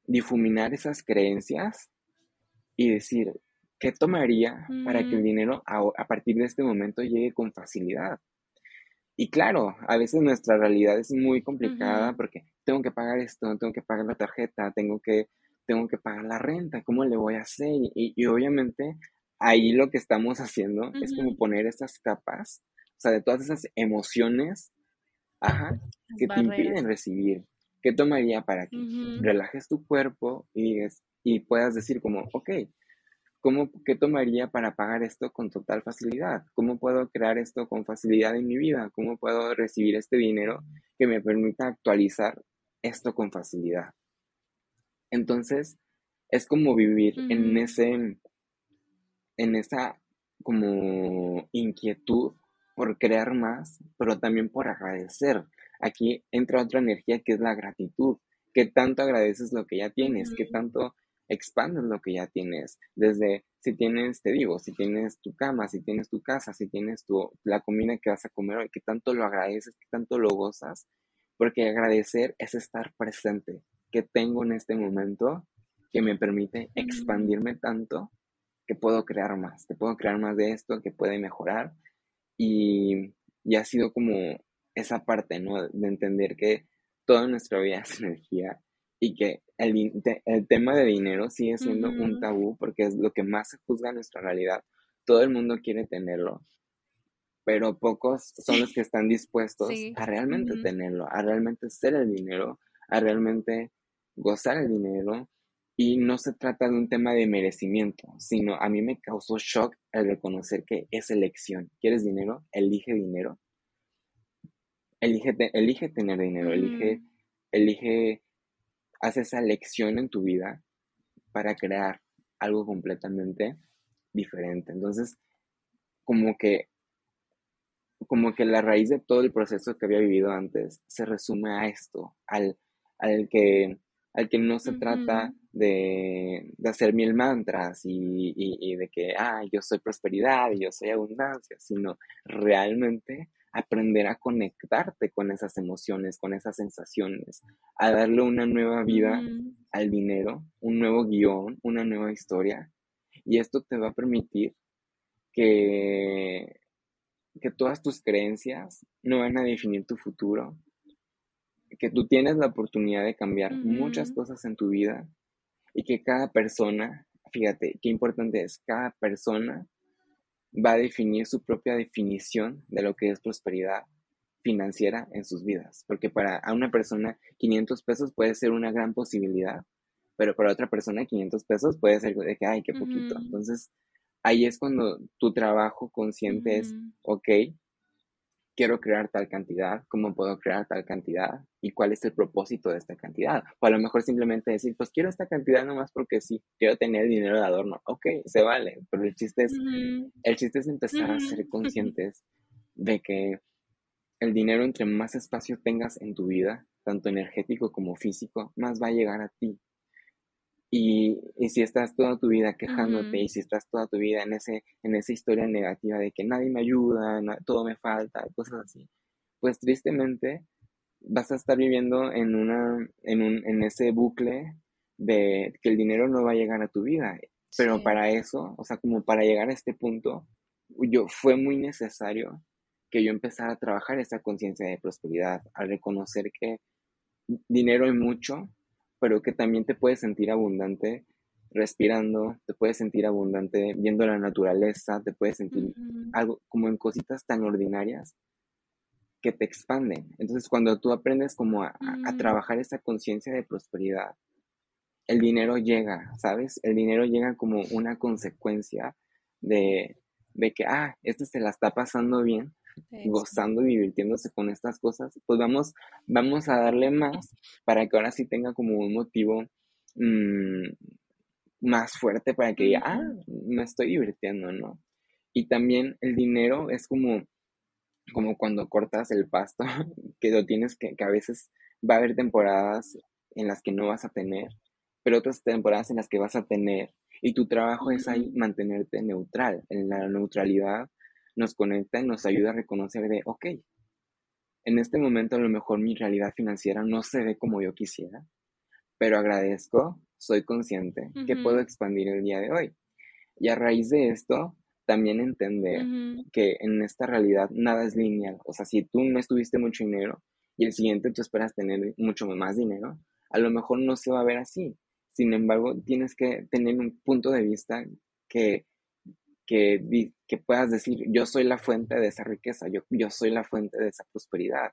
difuminar esas creencias y decir, ¿qué tomaría para que el dinero a, partir de este momento llegue con facilidad? Y claro, a veces nuestra realidad es muy complicada porque tengo que pagar esto, tengo que pagar la tarjeta, tengo que, tengo que pagar la renta, ¿cómo le voy a hacer? Y, obviamente ahí lo que estamos haciendo es como poner esas capas, o sea, de todas esas emociones, ajá, que te impiden recibir. ¿Qué tomaría para que relajes tu cuerpo y, y puedas decir como, ok, ¿cómo, ¿qué tomaría para pagar esto con total facilidad? ¿Cómo puedo crear esto con facilidad en mi vida? ¿Cómo puedo recibir este dinero que me permita actualizar esto con facilidad? Entonces, es como vivir en ese, en esa como inquietud por crear más, pero también por agradecer aquí entra otra energía que es la gratitud. ¿Qué tanto agradeces lo que ya tienes? ¿Qué tanto expandes lo que ya tienes? Desde si tienes, te digo, si tienes tu cama, si tienes tu casa, si tienes tu, la comida que vas a comer hoy, ¿qué tanto lo agradeces? ¿Qué tanto lo gozas? Porque agradecer es estar presente. ¿Qué tengo en este momento que me permite expandirme tanto que puedo crear más? Que puedo crear más de esto, que puede mejorar. Y, y ha sido como esa parte, ¿no? De entender que toda nuestra vida es energía y que el, el tema de dinero sigue siendo un tabú porque es lo que más se juzga en nuestra realidad. Todo el mundo quiere tenerlo, pero pocos son los que están dispuestos a realmente tenerlo, a realmente ser el dinero, a realmente gozar el dinero. Y no se trata de un tema de merecimiento, sino a mí me causó shock el reconocer que es elección. ¿Quieres dinero? Elige dinero elige, elige tener dinero, elige, elige, haz esa lección en tu vida para crear algo completamente diferente. Entonces, como que, como que la raíz de todo el proceso que había vivido antes se resume a esto, al, al que, al que no se trata de, de, hacer mil mantras y, y, de que, ah, yo soy prosperidad y yo soy abundancia, sino realmente aprender a conectarte con esas emociones, con esas sensaciones, a darle una nueva vida al dinero, un nuevo guion, una nueva historia. Y esto te va a permitir que, que todas tus creencias no van a definir tu futuro, que tú tienes la oportunidad de cambiar muchas cosas en tu vida y que cada persona, fíjate, qué importante es, cada persona va a definir su propia definición de lo que es prosperidad financiera en sus vidas, porque para una persona 500 pesos puede ser una gran posibilidad, pero para otra persona 500 pesos puede ser de que, ay, qué poquito. Entonces, ahí es cuando tu trabajo consciente es, ok, quiero crear tal cantidad, cómo puedo crear tal cantidad y cuál es el propósito de esta cantidad. O a lo mejor simplemente decir, pues quiero esta cantidad nomás porque sí, quiero tener dinero de adorno. Ok, se vale, pero el chiste es, el chiste es empezar a ser conscientes de que el dinero, entre más espacio tengas en tu vida, tanto energético como físico, más va a llegar a ti. Y, si estás toda tu vida quejándote y si estás toda tu vida en, ese, en esa historia negativa de que nadie me ayuda, todo me falta, cosas así, pues tristemente vas a estar viviendo en, una, en, un, en ese bucle de que el dinero no va a llegar a tu vida. Pero para eso, o sea, como para llegar a este punto, yo, fue muy necesario que yo empezara a trabajar esa conciencia de prosperidad, al reconocer que dinero hay mucho, pero que también te puedes sentir abundante respirando, te puedes sentir abundante viendo la naturaleza, te puedes sentir algo como en cositas tan ordinarias que te expanden. Entonces, cuando tú aprendes como a, a mm. trabajar esa conciencia de prosperidad, el dinero llega, ¿sabes? El dinero llega como una consecuencia de, de que, ah, este se la está pasando bien, gozando y divirtiéndose con estas cosas, pues vamos, vamos a darle más para que ahora sí tenga como un motivo mm, más fuerte para que diga, ah, me estoy divirtiendo, ¿no? Y también el dinero es como, como cuando cortas el pasto, que lo tienes que, que a veces va a haber temporadas en las que no vas a tener, pero otras temporadas en las que vas a tener. Y tu trabajo es ahí mantenerte neutral. En la neutralidad nos conecta y nos ayuda a reconocer de, ok, en este momento a lo mejor mi realidad financiera no se ve como yo quisiera, pero agradezco, soy consciente que puedo expandir el día de hoy. Y a raíz de esto, también entender que en esta realidad nada es lineal. O sea, si tú no estuviste mucho dinero y el siguiente tú esperas tener mucho más dinero, a lo mejor no se va a ver así. Sin embargo, tienes que tener un punto de vista que que, puedas decir, yo soy la fuente de esa riqueza, yo, yo soy la fuente de esa prosperidad,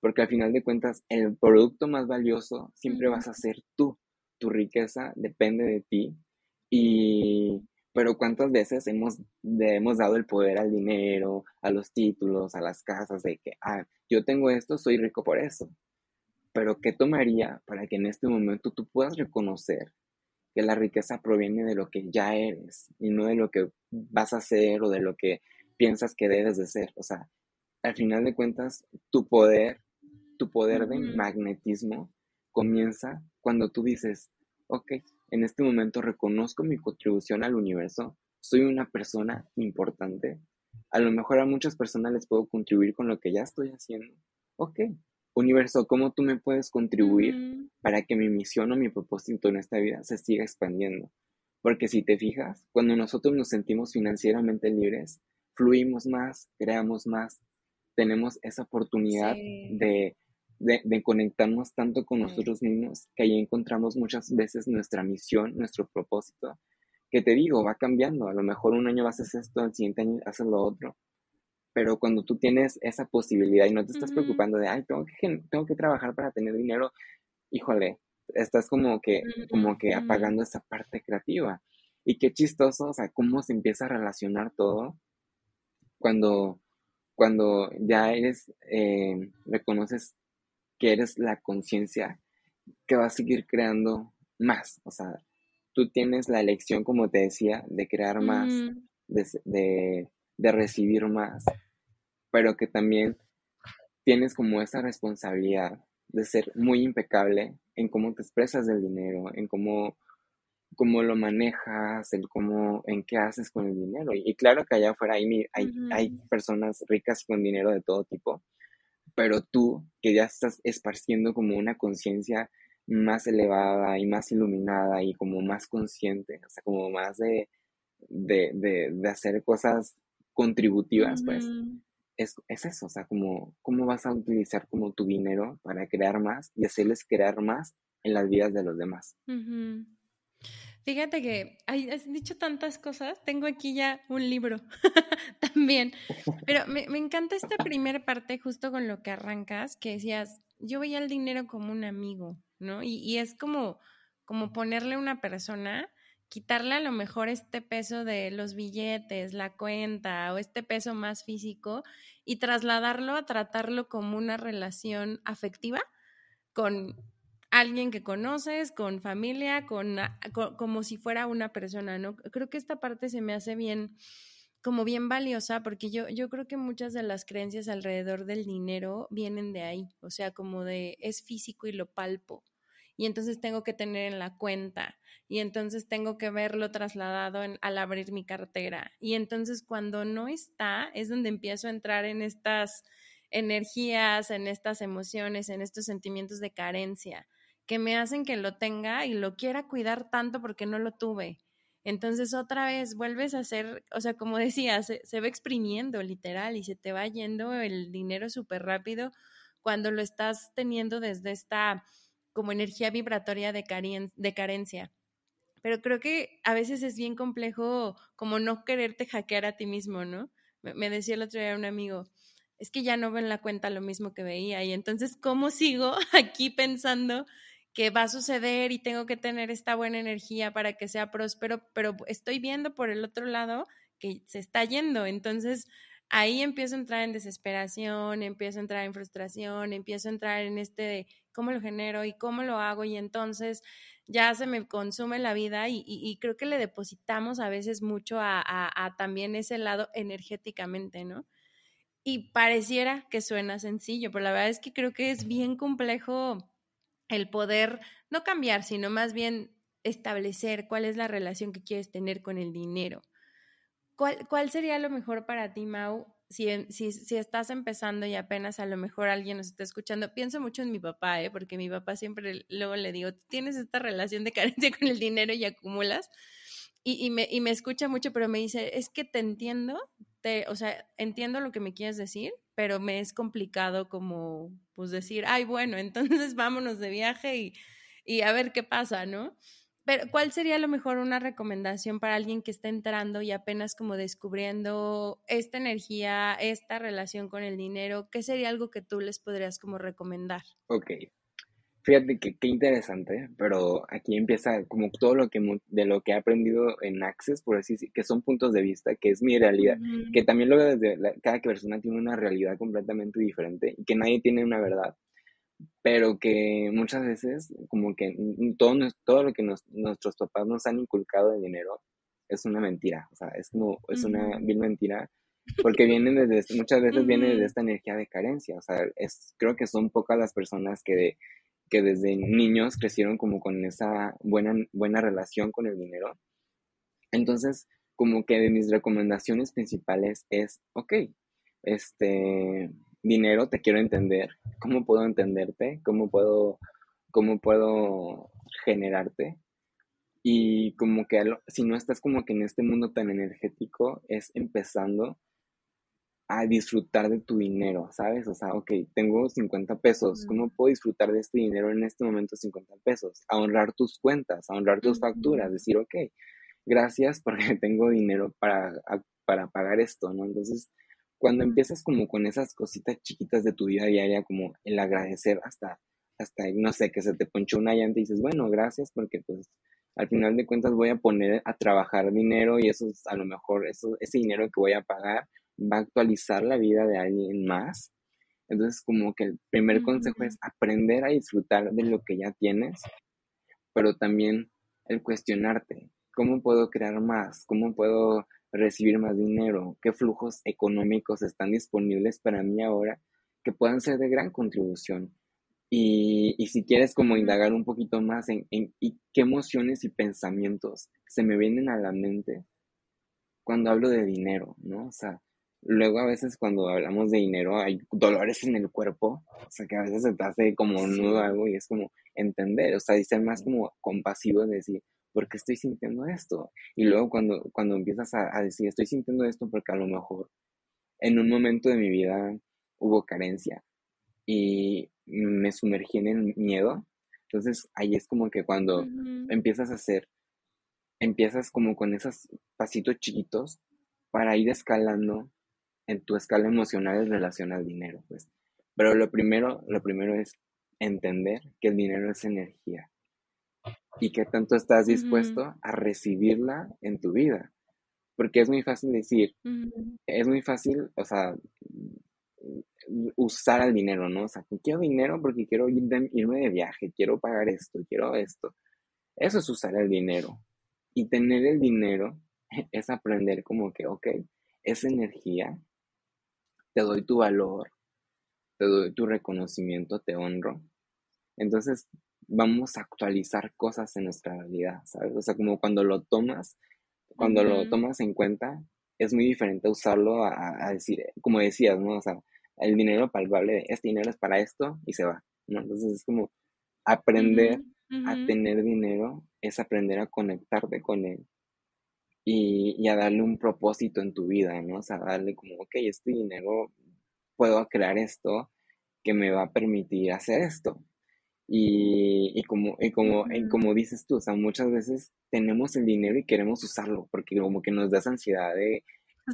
porque al final de cuentas el producto más valioso siempre vas a ser tú, tu riqueza depende de ti y pero cuántas veces hemos, hemos dado el poder al dinero, a los títulos, a las casas, de que, ah, yo tengo esto, soy rico por eso. Pero ¿qué tomaría para que en este momento tú puedas reconocer que la riqueza proviene de lo que ya eres y no de lo que vas a hacer o de lo que piensas que debes de ser. O sea, al final de cuentas, tu poder, tu poder de magnetismo comienza cuando tú dices, ok, en este momento reconozco mi contribución al universo, soy una persona importante. A lo mejor a muchas personas les puedo contribuir con lo que ya estoy haciendo. Ok, universo, ¿cómo tú me puedes contribuir para que mi misión o mi propósito en esta vida se siga expandiendo? Porque si te fijas, cuando nosotros nos sentimos financieramente libres, fluimos más, creamos más, tenemos esa oportunidad de, conectarnos tanto con nosotros mismos que ahí encontramos muchas veces nuestra misión, nuestro propósito, que te digo, va cambiando. A lo mejor un año haces esto, el siguiente año haces lo otro, pero cuando tú tienes esa posibilidad y no te estás preocupando de, ay, tengo que, tengo que trabajar para tener dinero, híjole, estás como que, como que apagando esa parte creativa. Y qué chistoso, o sea, cómo se empieza a relacionar todo cuando, cuando ya eres, eh, reconoces que eres la conciencia que va a seguir creando más. O sea, tú tienes la elección, como te decía, de crear más, de, de recibir más, pero que también tienes como esa responsabilidad de ser muy impecable en cómo te expresas del dinero, en cómo, cómo lo manejas, en cómo, en qué haces con el dinero. Y, claro que allá afuera hay, hay, hay personas ricas con dinero de todo tipo, pero tú que ya estás esparciendo como una conciencia más elevada y más iluminada y como más consciente, o sea, como más de, de, de hacer cosas contributivas, pues es, eso, o sea, como, cómo vas a utilizar como tu dinero para crear más y hacerles crear más en las vidas de los demás. Fíjate que has dicho tantas cosas, tengo aquí ya un libro también, pero me, me, encanta esta primera parte justo con lo que arrancas, que decías, yo veía el dinero como un amigo, ¿no? Y, y es como, como ponerle a una persona, quitarle a lo mejor este peso de los billetes, la cuenta o este peso más físico y trasladarlo a tratarlo como una relación afectiva con alguien que conoces, con familia, con, como si fuera una persona, ¿no? Creo que esta parte se me hace bien, como bien valiosa, porque yo, yo creo que muchas de las creencias alrededor del dinero vienen de ahí, o sea, como de es físico y lo palpo, y entonces tengo que tener en la cuenta, y entonces tengo que verlo trasladado al abrir mi cartera, y entonces cuando no está, es donde empiezo a entrar en estas energías, en estas emociones, en estos sentimientos de carencia que me hacen que lo tenga y lo quiera cuidar tanto porque no lo tuve. Entonces otra vez vuelves a hacer, o sea, como decía, se, va exprimiendo literal y se te va yendo el dinero súper rápido cuando lo estás teniendo desde esta como energía vibratoria de carencia. Pero creo que a veces es bien complejo como no quererte hackear a ti mismo, ¿no? Me, decía el otro día un amigo, es que ya no veo en la cuenta lo mismo que veía y entonces, ¿cómo sigo aquí pensando que va a suceder y tengo que tener esta buena energía para que sea próspero, pero estoy viendo por el otro lado que se está yendo. Entonces, ahí empiezo a entrar en desesperación, empiezo a entrar en frustración, empiezo a entrar en este de cómo lo genero y cómo lo hago y entonces ya se me consume la vida y, creo que le depositamos a veces mucho a, también ese lado energéticamente, ¿no? Y pareciera que suena sencillo, pero la verdad es que creo que es bien complejo el poder no cambiar, sino más bien establecer cuál es la relación que quieres tener con el dinero. ¿Cuál, cuál sería lo mejor para ti, Mau? Si, si, si, estás empezando y apenas a lo mejor alguien nos está escuchando, pienso mucho en mi papá, ¿eh? porque mi papá siempre luego le digo, tienes esta relación de carencia con el dinero y acumulas. Y, y, me, y me escucha mucho, pero me dice, es que te entiendo, te, o sea, entiendo lo que me quieres decir, pero me es complicado como, pues decir, ay, bueno, entonces vámonos de viaje y, y a ver qué pasa, ¿no? Pero, ¿cuál sería a lo mejor una recomendación para alguien que está entrando y apenas como descubriendo esta energía, esta relación con el dinero? ¿Qué sería algo que tú les podrías como recomendar? Ok, Fíjate que qué interesante, pero aquí empieza como todo lo que de lo que he aprendido en Access, por así decir, que son puntos de vista, que es mi realidad, que también lo veo desde cada persona tiene una realidad completamente diferente y que nadie tiene una verdad, pero que muchas veces como que todo, todo lo que nuestros papás nos han inculcado de dinero es una mentira, o sea, es como, es una bien mentira, porque vienen desde, muchas veces viene desde esta energía de carencia, o sea, es, creo que son pocas las personas que que desde niños crecieron como con esa buena, buena relación con el dinero. Entonces, como que de mis recomendaciones principales es, ok, este dinero, te quiero entender, ¿cómo puedo entenderte? ¿Cómo puedo, cómo puedo generarte? Y como que si no estás como que en este mundo tan energético, es empezando a disfrutar de tu dinero, ¿sabes? O sea, ok, tengo 50 pesos, ¿cómo puedo disfrutar de este dinero en este momento 50 pesos? A honrar tus cuentas, a honrar tus facturas, decir, ok, gracias porque tengo dinero para, para pagar esto, ¿no? Entonces, cuando empiezas como con esas cositas chiquitas de tu vida diaria, como el agradecer hasta, hasta, no sé, que se te ponchó una llanta y dices, bueno, gracias porque pues al final de cuentas voy a poner a trabajar dinero y eso es a lo mejor eso, ese dinero que voy a pagar va a actualizar la vida de alguien más. Entonces, como que el primer consejo es aprender a disfrutar de lo que ya tienes, pero también el cuestionarte, ¿cómo puedo crear más? ¿Cómo puedo recibir más dinero? ¿Qué flujos económicos están disponibles para mí ahora que puedan ser de gran contribución? Y, si quieres como indagar un poquito más en, en qué emociones y pensamientos se me vienen a la mente cuando hablo de dinero, ¿no? O sea, Luego a veces cuando hablamos de dinero hay dolores en el cuerpo, o sea que a veces se te hace como un nudo algo y es como entender, o sea, y ser más como compasivo en decir, ¿por qué estoy sintiendo esto? Y luego cuando, cuando empiezas a, a decir, estoy sintiendo esto porque a lo mejor en un momento de mi vida hubo carencia y me sumergí en el miedo, entonces ahí es como que cuando empiezas a hacer empiezas como con esos pasitos chiquitos para ir escalando en tu escala emocional en relación al dinero, pues. Pero lo primero, lo primero es entender que el dinero es energía y que tanto estás dispuesto a recibirla en tu vida. Porque es muy fácil decir, es muy fácil, o sea, usar el dinero, ¿no? O sea, quiero dinero porque quiero irme de viaje, quiero pagar esto, quiero esto. Eso es usar el dinero. Y tener el dinero es aprender como que, ok, esa energía, te doy tu valor, te doy tu reconocimiento, te honro. Entonces vamos a actualizar cosas en nuestra vida, ¿sabes? O sea, como cuando lo tomas, cuando lo tomas en cuenta, es muy diferente usarlo a, decir, como decías, ¿no? O sea, el dinero palpable de este dinero es para esto y se va, ¿no? Entonces es como aprender a tener dinero es aprender a conectarte con él y, a darle un propósito en tu vida, ¿no? O sea, darle como, ok, este dinero, puedo crear esto que me va a permitir hacer esto. Y, y como, y como, como dices tú, o sea, muchas veces tenemos el dinero y queremos usarlo, porque como que nos da esa ansiedad de,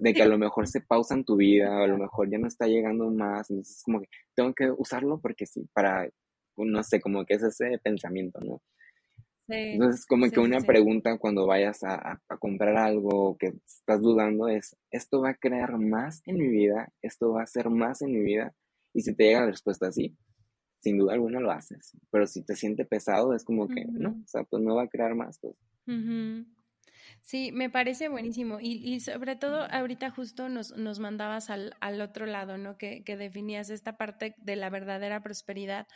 de que a lo mejor se pausa en tu vida, o a lo mejor ya no está llegando más, entonces como que tengo que usarlo porque sí, para, no sé, como que es ese pensamiento, ¿no? Entonces, como que una pregunta cuando vayas a, comprar algo que estás dudando es, ¿esto va a crear más en mi vida? ¿Esto va a hacer más en mi vida? Y si te llega la respuesta así, sin duda alguna lo haces. Pero si te siente pesado, es como que, no, o sea, pues no va a crear más. Pues. Sí, me parece buenísimo. Y, y sobre todo, ahorita justo nos, nos mandabas al, al otro lado, ¿no? Que, que definías esta parte de la verdadera prosperidad.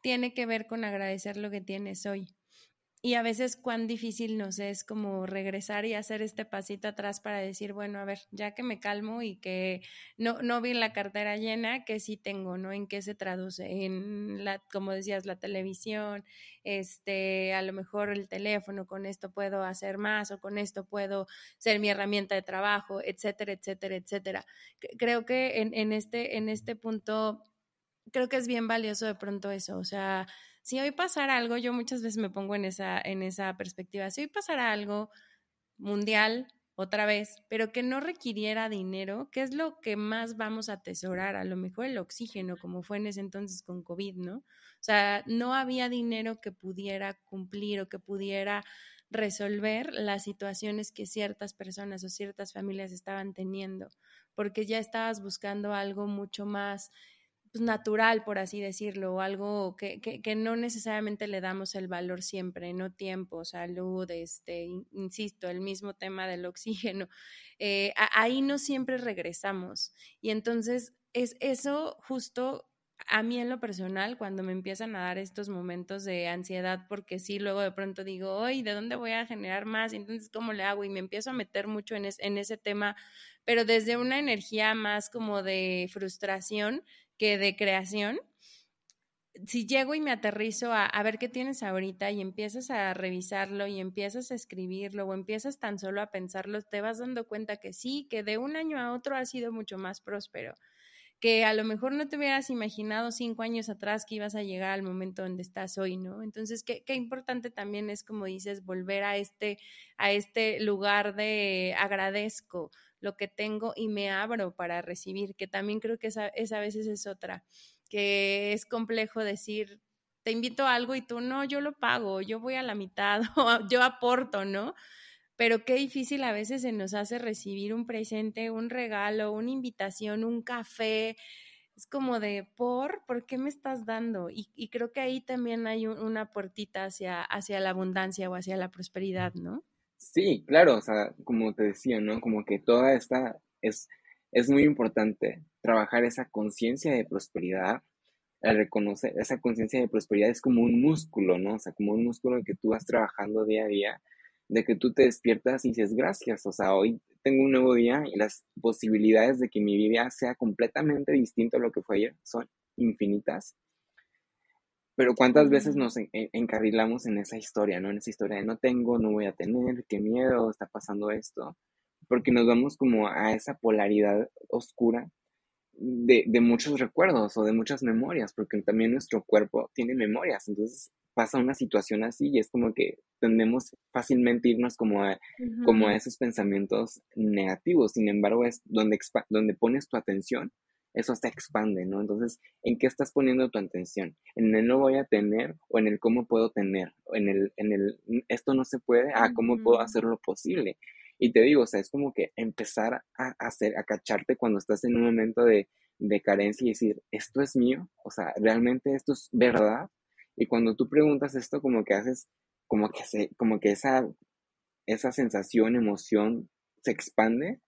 Tiene que ver con agradecer lo que tienes hoy y a veces cuán difícil nos es como regresar y hacer este pasito atrás para decir, bueno, a ver, ya que me calmo y que no, no vi la cartera llena, que sí tengo, ¿no? ¿En qué se traduce? En la, como decías, la televisión, este, a lo mejor el teléfono, con esto puedo hacer más o con esto puedo ser mi herramienta de trabajo, etcétera, etcétera, etcétera. Creo que en, en este, en este punto, creo que es bien valioso de pronto eso, o sea, si hoy pasara algo, yo muchas veces me pongo en esa, en esa perspectiva, si hoy pasara algo mundial otra vez, pero que no requiriera dinero, ¿qué es lo que más vamos a atesorar? A lo mejor el oxígeno, como fue en ese entonces con COVID, ¿no? O sea, no había dinero que pudiera cumplir o que pudiera resolver las situaciones que ciertas personas o ciertas familias estaban teniendo, porque ya estabas buscando algo mucho más pues, natural, por así decirlo, o algo que, que, no necesariamente le damos el valor siempre, no tiempo, salud, este, insisto, el mismo tema del oxígeno. Eh, ahí no siempre regresamos. Y entonces es eso justo a mí en lo personal, cuando me empiezan a dar estos momentos de ansiedad, porque sí, luego de pronto digo, oye, ¿de dónde voy a generar más? Entonces, ¿cómo le hago? Y me empiezo a meter mucho en, en ese tema, pero desde una energía más como de frustración que de creación, si llego y me aterrizo a, ver qué tienes ahorita y empiezas a revisarlo y empiezas a escribirlo o empiezas tan solo a pensarlo, te vas dando cuenta que sí, que de un año a otro ha sido mucho más próspero, que a lo mejor no te hubieras imaginado cinco años atrás que ibas a llegar al momento donde estás hoy, ¿no? Entonces, qué, qué importante también es, como dices, volver a este, a este lugar de agradezco, lo que tengo y me abro para recibir, que también creo que esa, a veces es otra, que es complejo decir, te invito a algo y tú no, yo lo pago, yo voy a la mitad o yo aporto, ¿no? Pero qué difícil a veces se nos hace recibir un presente, un regalo, una invitación, un café. Es como de, ¿por? ¿Por qué me estás dando? Y, creo que ahí también hay una puertita hacia, hacia la abundancia o hacia la prosperidad, ¿no? Sí, claro, o sea, como te decía, ¿no? Como que toda esta es, es muy importante trabajar esa conciencia de prosperidad, el reconocer esa conciencia de prosperidad es como un músculo, ¿no? O sea, como un músculo que tú vas trabajando día a día, de que tú te despiertas y dices, gracias, o sea, hoy tengo un nuevo día y las posibilidades de que mi vida sea completamente distinta a lo que fue ayer son infinitas. Pero cuántas veces nos encarrilamos en esa historia, ¿no? En esa historia de no tengo, no voy a tener, qué miedo, está pasando esto. Porque nos vamos como a esa polaridad oscura de, de muchos recuerdos o de muchas memorias, porque también nuestro cuerpo tiene memorias. Entonces pasa una situación así y es como que tendemos fácilmente irnos como a, como a esos pensamientos negativos. Sin embargo, es donde, donde pones tu atención, eso se expande, ¿no? Entonces, ¿en qué estás poniendo tu atención? ¿En el no voy a tener o en el cómo puedo tener? ¿En el, en el esto no se puede? Ah, ¿cómo puedo hacerlo posible? Y te digo, o sea, es como que empezar a hacer, a cacharte cuando estás en un momento de, de carencia y decir, esto es mío, o sea, realmente esto es verdad. Y cuando tú preguntas esto, como que haces, como que, se, como que esa, esa sensación, emoción se expande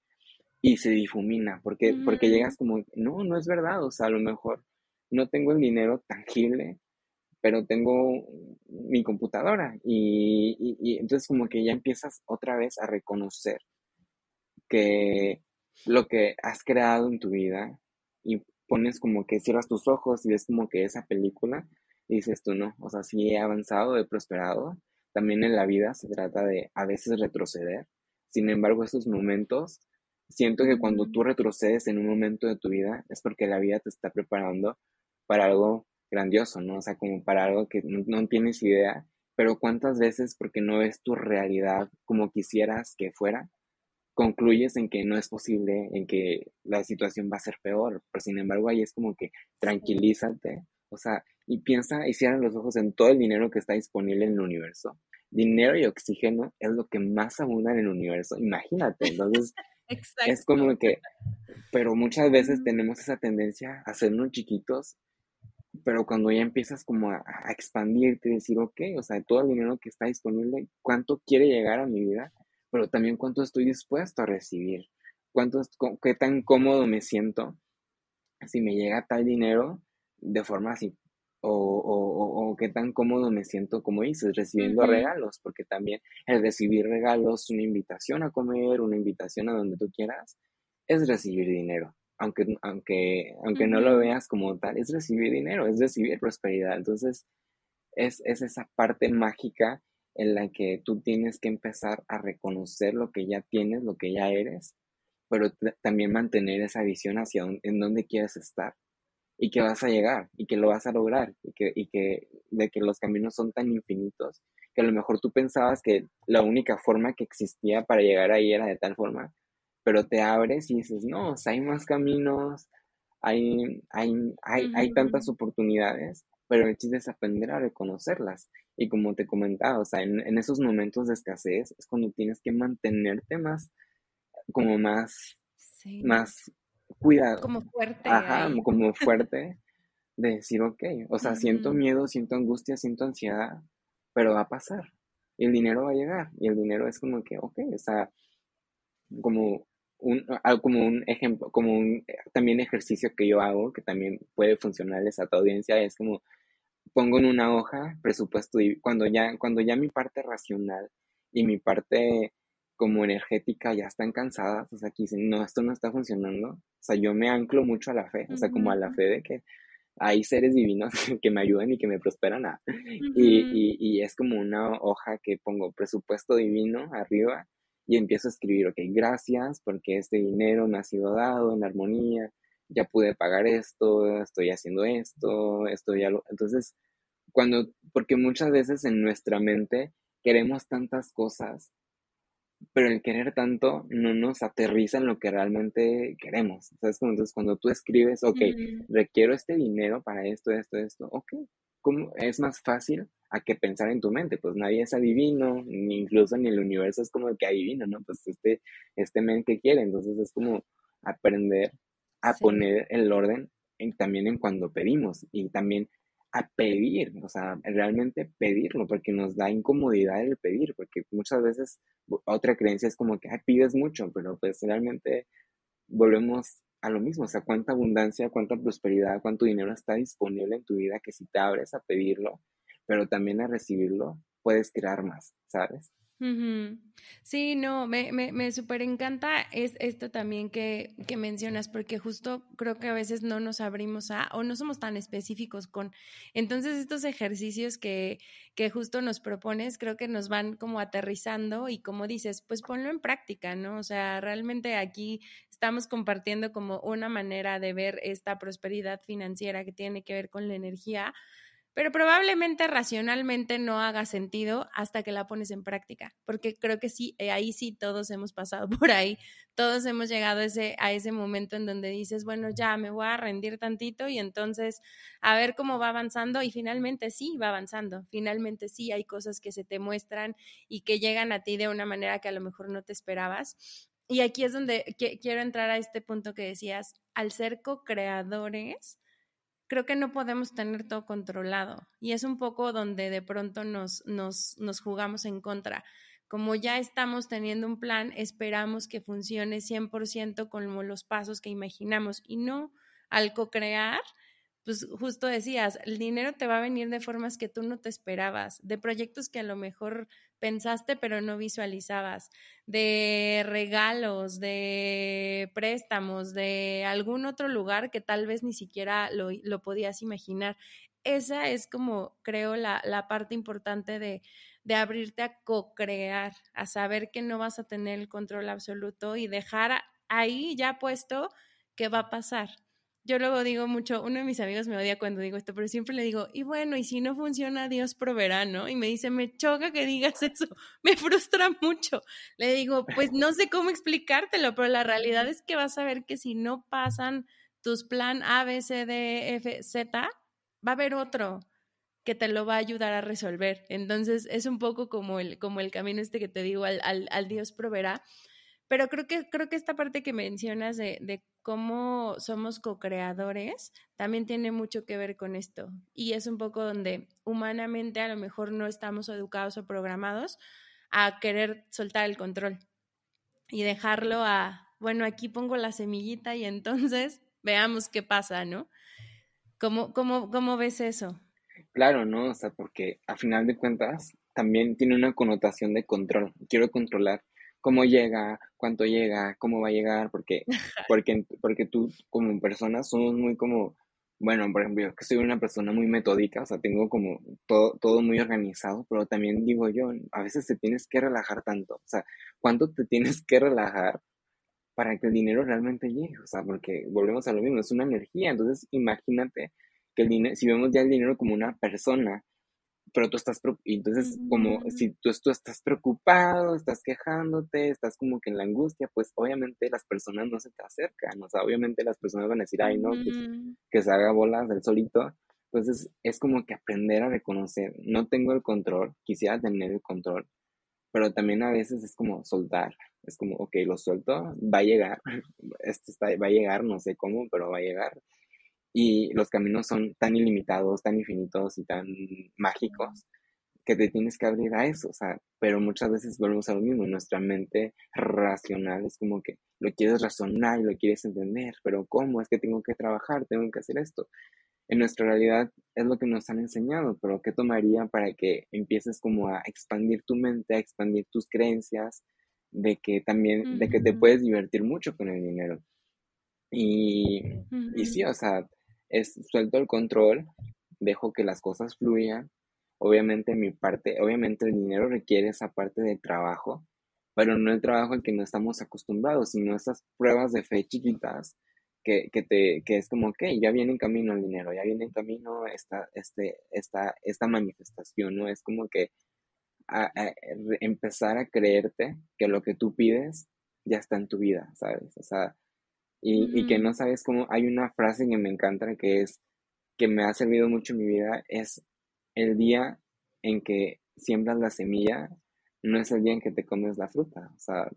y se difumina, porque, porque llegas como, no, no es verdad, o sea, a lo mejor no tengo el dinero tangible, pero tengo mi computadora y, y, entonces como que ya empiezas otra vez a reconocer que lo que has creado en tu vida y pones como que cierras tus ojos y ves como que esa película y dices tú no, o sea, sí he avanzado, he prosperado. También en la vida se trata de a veces retroceder. Sin embargo, esos momentos, siento que cuando tú retrocedes en un momento de tu vida es porque la vida te está preparando para algo grandioso, ¿no? O sea, como para algo que no, no tienes idea, pero cuántas veces porque no ves tu realidad como quisieras que fuera, concluyes en que no es posible, en que la situación va a ser peor, pero sin embargo ahí es como que tranquilízate, o sea, y piensa y cierra los ojos en todo el dinero que está disponible en el universo. Dinero y oxígeno es lo que más abunda en el universo, imagínate, entonces es como que, pero muchas veces tenemos esa tendencia a hacernos chiquitos, pero cuando ya empiezas como a, a expandirte y decir, ok, o sea, todo el dinero que está disponible, ¿cuánto quiere llegar a mi vida? pero también cuánto estoy dispuesto a recibir, cuánto, qué tan cómodo me siento si me llega tal dinero de forma así, o, o, o, qué tan cómodo me siento, como dices, recibiendo regalos, porque también el recibir regalos, una invitación a comer, una invitación a donde tú quieras, es recibir dinero. Aunque, aunque, aunque no lo veas como tal, es recibir dinero, es recibir prosperidad. Entonces, es, es esa parte mágica en la que tú tienes que empezar a reconocer lo que ya tienes, lo que ya eres, pero también mantener esa visión hacia en dónde quieres estar y que vas a llegar y que lo vas a lograr y que, y que de que los caminos son tan infinitos que a lo mejor tú pensabas que la única forma que existía para llegar ahí era de tal forma, pero te abres y dices, no, hay más caminos, hay, hay, hay, hay tantas oportunidades, pero el chiste es aprender a reconocerlas y como te comentaba, o sea, en, esos momentos de escasez es cuando tienes que mantenerte más, como más, más cuidado. Como fuerte. Ajá, como fuerte de decir, ok, o sea, siento miedo, siento angustia, siento ansiedad, pero va a pasar. Y el dinero va a llegar. Y el dinero es como que, ok, o sea, como un, como un ejemplo, como un también ejercicio que yo hago, que también puede funcionarles a tu audiencia, es como pongo en una hoja presupuesto y cuando ya, cuando ya mi parte racional y mi parte como energética ya están cansadas, o sea, aquí dicen, no, esto no está funcionando, o sea, yo me anclo mucho a la fe, o sea, como a la fe de que hay seres divinos que me ayuden y que me prosperan. a y, y, es como una hoja que pongo presupuesto divino arriba y empiezo a escribir, ok, gracias porque este dinero me ha sido dado en armonía, ya pude pagar esto, estoy haciendo esto, esto ya lo... Entonces, cuando, porque muchas veces en nuestra mente queremos tantas cosas, pero el querer tanto no nos aterriza en lo que realmente queremos. ¿Sabes? Entonces, cuando tú escribes, ok, requiero este dinero para esto, esto, esto, ok, ¿cómo es más fácil a que pensar en tu mente? Pues nadie es adivino, ni incluso ni el universo es como el que adivina, ¿no? Pues este, este men que quiere, entonces es como aprender a poner el orden en, también en cuando pedimos y también a pedir, o sea, realmente pedirlo, porque nos da incomodidad el pedir, porque muchas veces otra creencia es como que pides mucho, pero pues realmente volvemos a lo mismo, o sea, cuánta abundancia, cuánta prosperidad, cuánto dinero está disponible en tu vida que si te abres a pedirlo, pero también a recibirlo, puedes crear más, ¿sabes? Sí, no, me, me, me súper encanta es esto también que, que, mencionas, porque justo creo que a veces no nos abrimos a, o no somos tan específicos con. Entonces, estos ejercicios que, que justo nos propones, creo que nos van como aterrizando y como dices, pues ponlo en práctica, ¿no? O sea, realmente aquí estamos compartiendo como una manera de ver esta prosperidad financiera que tiene que ver con la energía pero probablemente racionalmente no haga sentido hasta que la pones en práctica, porque creo que sí, eh, ahí sí todos hemos pasado por ahí, todos hemos llegado a ese, a ese momento en donde dices, bueno, ya me voy a rendir tantito y entonces a ver cómo va avanzando y finalmente sí va avanzando, finalmente sí hay cosas que se te muestran y que llegan a ti de una manera que a lo mejor no te esperabas. Y aquí es donde quiero entrar a este punto que decías, al ser co-creadores, creo que no podemos tener todo controlado. Y es un poco donde de pronto nos, nos, nos jugamos en contra. Como ya estamos teniendo un plan, esperamos que funcione 100% con los pasos que imaginamos. Y no, al co-crear, pues justo decías, el dinero te va a venir de formas que tú no te esperabas, de proyectos que a lo mejor pensaste pero no visualizabas, de regalos, de préstamos, de algún otro lugar que tal vez ni siquiera lo, lo podías imaginar. Esa es como, creo, la, la parte importante de, de abrirte a co-crear, a saber que no vas a tener el control absoluto y dejar ahí ya puesto qué va a pasar yo luego digo mucho, uno de mis amigos me odia cuando digo esto, pero siempre le digo, y bueno, y si no funciona, Dios proveerá, ¿no? Y me dice, me choca que digas eso, me frustra mucho. Le digo, pues no sé cómo explicártelo, pero la realidad es que vas a ver que si no pasan tus plan A, B, C, D, F, Z, va a haber otro que te lo va a ayudar a resolver. Entonces es un poco como el, como el camino este que te digo, al, al, Dios proveerá. Pero creo que, creo que esta parte que mencionas de cómo somos co-creadores también tiene mucho que ver con esto. Y es un poco donde humanamente a lo mejor no estamos educados o programados a querer soltar el control y dejarlo a, bueno, aquí pongo la semillita y entonces veamos qué pasa, ¿no? ¿Cómo, cómo, cómo ves eso? Claro, ¿no? O sea, porque a final de cuentas también tiene una connotación de control. Quiero controlar cómo llega, cuánto llega, cómo va a llegar, porque, porque, porque tú como persona somos muy como, bueno, por ejemplo, yo que soy una persona muy metódica, o sea, tengo como todo, todo muy organizado, pero también digo yo, a veces te tienes que relajar tanto, o sea, ¿cuánto te tienes que relajar para que el dinero realmente llegue? O sea, porque volvemos a lo mismo, es una energía, entonces imagínate que el dinero, si vemos ya el dinero como una persona, pero tú estás, entonces como si tú, tú, estás preocupado, estás quejándote, estás como que en la angustia, pues obviamente las personas no se te acercan, o sea, obviamente las personas van a decir, ay, no, pues, que se haga bolas del solito. Entonces es como que aprender a reconocer, no tengo el control, quisiera tener el control, pero también a veces es como soltar, es como, ok, lo suelto, va a llegar, esto está, va a llegar, no sé cómo, pero va a llegar y los caminos son tan ilimitados, tan infinitos y tan mágicos que te tienes que abrir a eso, o sea, pero muchas veces volvemos a lo mismo, nuestra mente racional es como que lo quieres razonar y lo quieres entender, pero ¿cómo? Es que tengo que trabajar, tengo que hacer esto. En nuestra realidad es lo que nos han enseñado, pero ¿qué tomaría para que empieces como a expandir tu mente, a expandir tus creencias, de que también, de que te puedes divertir mucho con el dinero? Y, y sí, o sea, es suelto el control, dejo que las cosas fluyan. Obviamente mi parte, obviamente el dinero requiere esa parte de trabajo, pero no el trabajo al que no estamos acostumbrados, sino esas pruebas de fe chiquitas que, que, te, que es como, ok, ya viene en camino el dinero, ya viene en camino esta, este, esta, esta manifestación, ¿no? Es como que empezar a creerte que lo que tú pides ya está en tu vida, ¿sabes? O sea, y, y, que no sabes cómo, hay una frase que me encanta que es, que me ha servido mucho en mi vida, es el día en que siembras la semilla, no es el día en que te comes la fruta, o sea,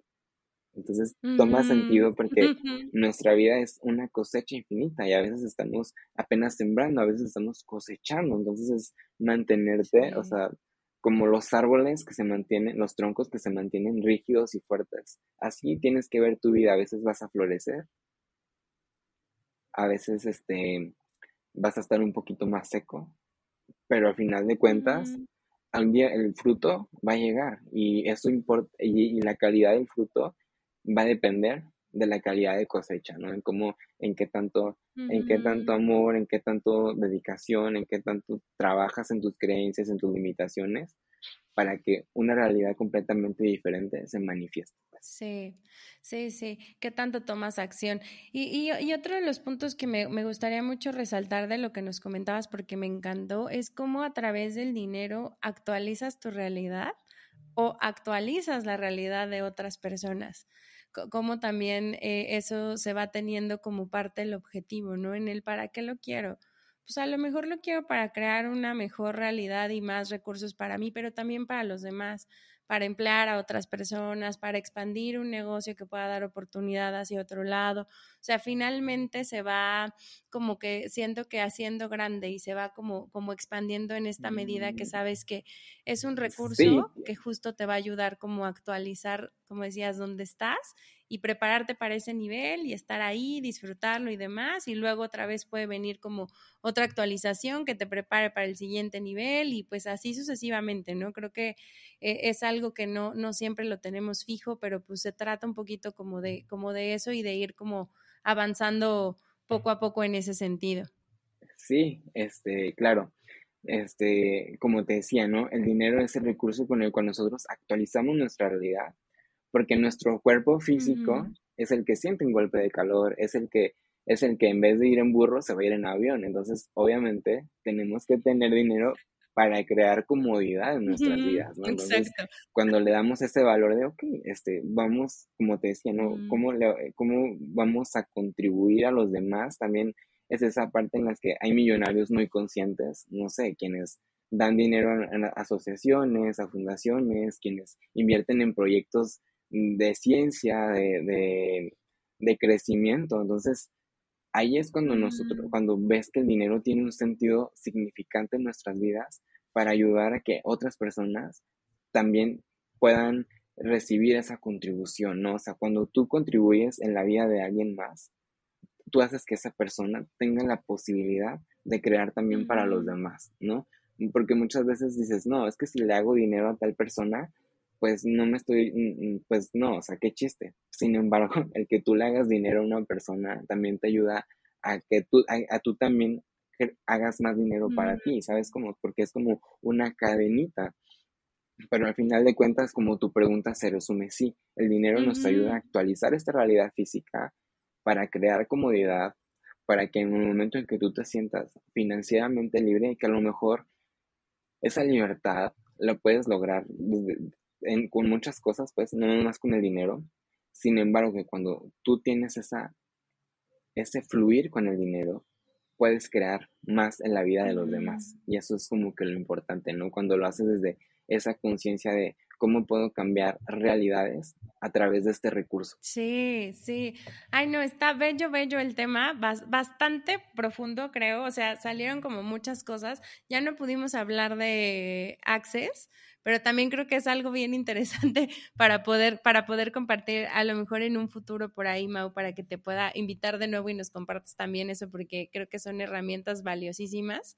entonces toma sentido porque nuestra vida es una cosecha infinita y a veces estamos apenas sembrando, a veces estamos cosechando, entonces es mantenerte, o sea, como los árboles que se mantienen, los troncos que se mantienen rígidos y fuertes. Así tienes que ver tu vida, a veces vas a florecer a veces este, vas a estar un poquito más seco, pero al final de cuentas, al día el fruto va a llegar y eso importa, y, la calidad del fruto va a depender de la calidad de cosecha, ¿no? En cómo, en qué tanto, en qué tanto amor, en qué tanto dedicación, en qué tanto trabajas en tus creencias, en tus limitaciones, para que una realidad completamente diferente se manifieste. Pues. Sí, sí, sí. ¿Qué tanto tomas acción? Y, y, otro de los puntos que me, me, gustaría mucho resaltar de lo que nos comentabas, porque me encantó, es cómo a través del dinero actualizas tu realidad o actualizas la realidad de otras personas cómo también eh, eso se va teniendo como parte del objetivo, ¿no? En el para qué lo quiero pues a lo mejor lo quiero para crear una mejor realidad y más recursos para mí, pero también para los demás, para emplear a otras personas, para expandir un negocio que pueda dar oportunidad hacia otro lado. O sea, finalmente se va como que siento que haciendo grande y se va como, como expandiendo en esta medida que mm. sabes que es un recurso que justo te va a ayudar como a actualizar, como decías, dónde estás y prepararte para ese nivel y estar ahí, disfrutarlo y demás. Y luego otra vez puede venir como otra actualización que te prepare para el siguiente nivel y pues así sucesivamente, ¿no? Creo que eh, es algo que no, no siempre lo tenemos fijo, pero pues se trata un poquito como de, como de eso y de ir como avanzando poco a poco en ese sentido. Sí, este, claro. Este, como te decía, ¿no? El dinero es el recurso con el cual nosotros actualizamos nuestra realidad porque nuestro cuerpo físico es el que siente un golpe de calor, es el que es el que en vez de ir en burro se va a ir en avión. Entonces, obviamente, tenemos que tener dinero para crear comodidad en nuestras vidas, ¿no? Entonces, cuando le damos ese valor de, ok, este, vamos, como te decía, ¿no? Mm. ¿Cómo, ¿Cómo vamos a contribuir a los demás? También es esa parte en la que hay millonarios muy conscientes, no sé, quienes dan dinero a asociaciones, a fundaciones, quienes invierten en proyectos de ciencia, de, de, crecimiento. Entonces, ahí es cuando nosotros, mm. cuando ves que el dinero tiene un sentido significante en nuestras vidas para ayudar a que otras personas también puedan recibir esa contribución, ¿no? O sea, cuando tú contribuyes en la vida de alguien más, tú haces que esa persona tenga la posibilidad de crear también para los demás, ¿no? Porque muchas veces dices, no, es que si le hago dinero a tal persona, pues no me estoy, mm, mm, pues no, o sea, qué chiste. Sin embargo, el que tú le hagas dinero a una persona también te ayuda a que tú, a, tú también hagas más dinero para ti, ¿sabes? Como, porque es como una cadenita. Pero al final de cuentas, como tu pregunta se resume, sí, el dinero nos ayuda a actualizar esta realidad física para crear comodidad, para que en un momento en que tú te sientas financieramente libre, que a lo mejor esa libertad la puedes lograr desde, con muchas cosas, pues, no más con el dinero. Sin embargo, que cuando tú tienes esa, ese fluir con el dinero, puedes crear más en la vida de los demás. Y eso es como que lo importante, ¿no? Cuando lo haces desde esa conciencia de cómo puedo cambiar realidades a través de este recurso. Sí, sí. Ay, no, está bello, bello el tema, bastante profundo, creo. O sea, salieron como muchas cosas. Ya no pudimos hablar de Access, pero también creo que es algo bien interesante para poder, para poder compartir a lo mejor en un futuro por ahí, Mau, para que te pueda invitar de nuevo y nos compartas también eso, porque creo que son herramientas valiosísimas.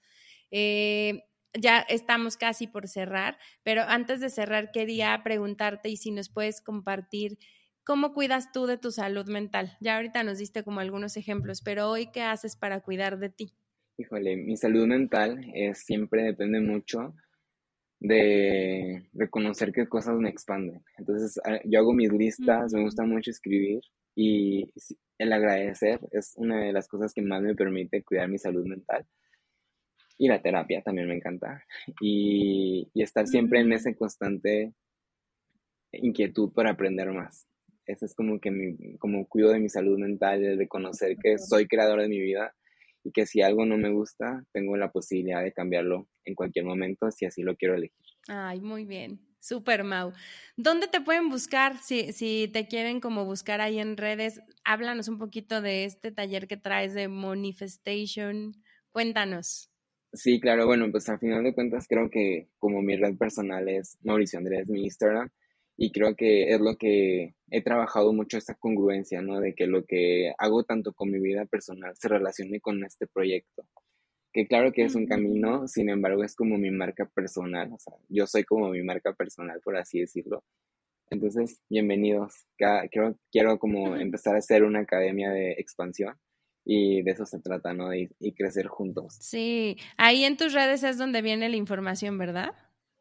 Eh, ya estamos casi por cerrar, pero antes de cerrar quería preguntarte y si nos puedes compartir cómo cuidas tú de tu salud mental. Ya ahorita nos diste como algunos ejemplos, pero hoy qué haces para cuidar de ti. Híjole, mi salud mental es, siempre depende mucho de reconocer qué cosas me expanden. Entonces, ah, yo hago mis listas, me gusta mucho escribir y el agradecer es una de las cosas que más me permite cuidar mi salud mental. Y la terapia también me encanta. Y, y estar siempre en esa constante inquietud por aprender más. Eso es como que mi, como cuido de mi salud mental, el reconocer que soy creador de mi vida y que si algo no me gusta, tengo la posibilidad de cambiarlo en cualquier momento si así lo quiero elegir. Ay, muy bien. Super Mau. ¿Dónde te pueden buscar si, si te quieren como buscar ahí en redes? Háblanos un poquito de este taller que traes de Manifestation. Cuéntanos. Sí, claro, bueno, pues al final de cuentas creo que como mi red personal es Mauricio Andrés, mi Instagram, y creo que es lo que he trabajado mucho esta congruencia, ¿no? De que lo que hago tanto con mi vida personal se relacione con este proyecto. Que claro que es un camino, sin embargo es como mi marca personal, o sea, yo soy como mi marca personal, por así decirlo. Entonces, bienvenidos. Quiero, quiero como empezar a hacer una academia de expansión y de eso se trata, ¿no? Y, y crecer juntos. Sí, ahí en tus redes es donde viene la información, ¿verdad?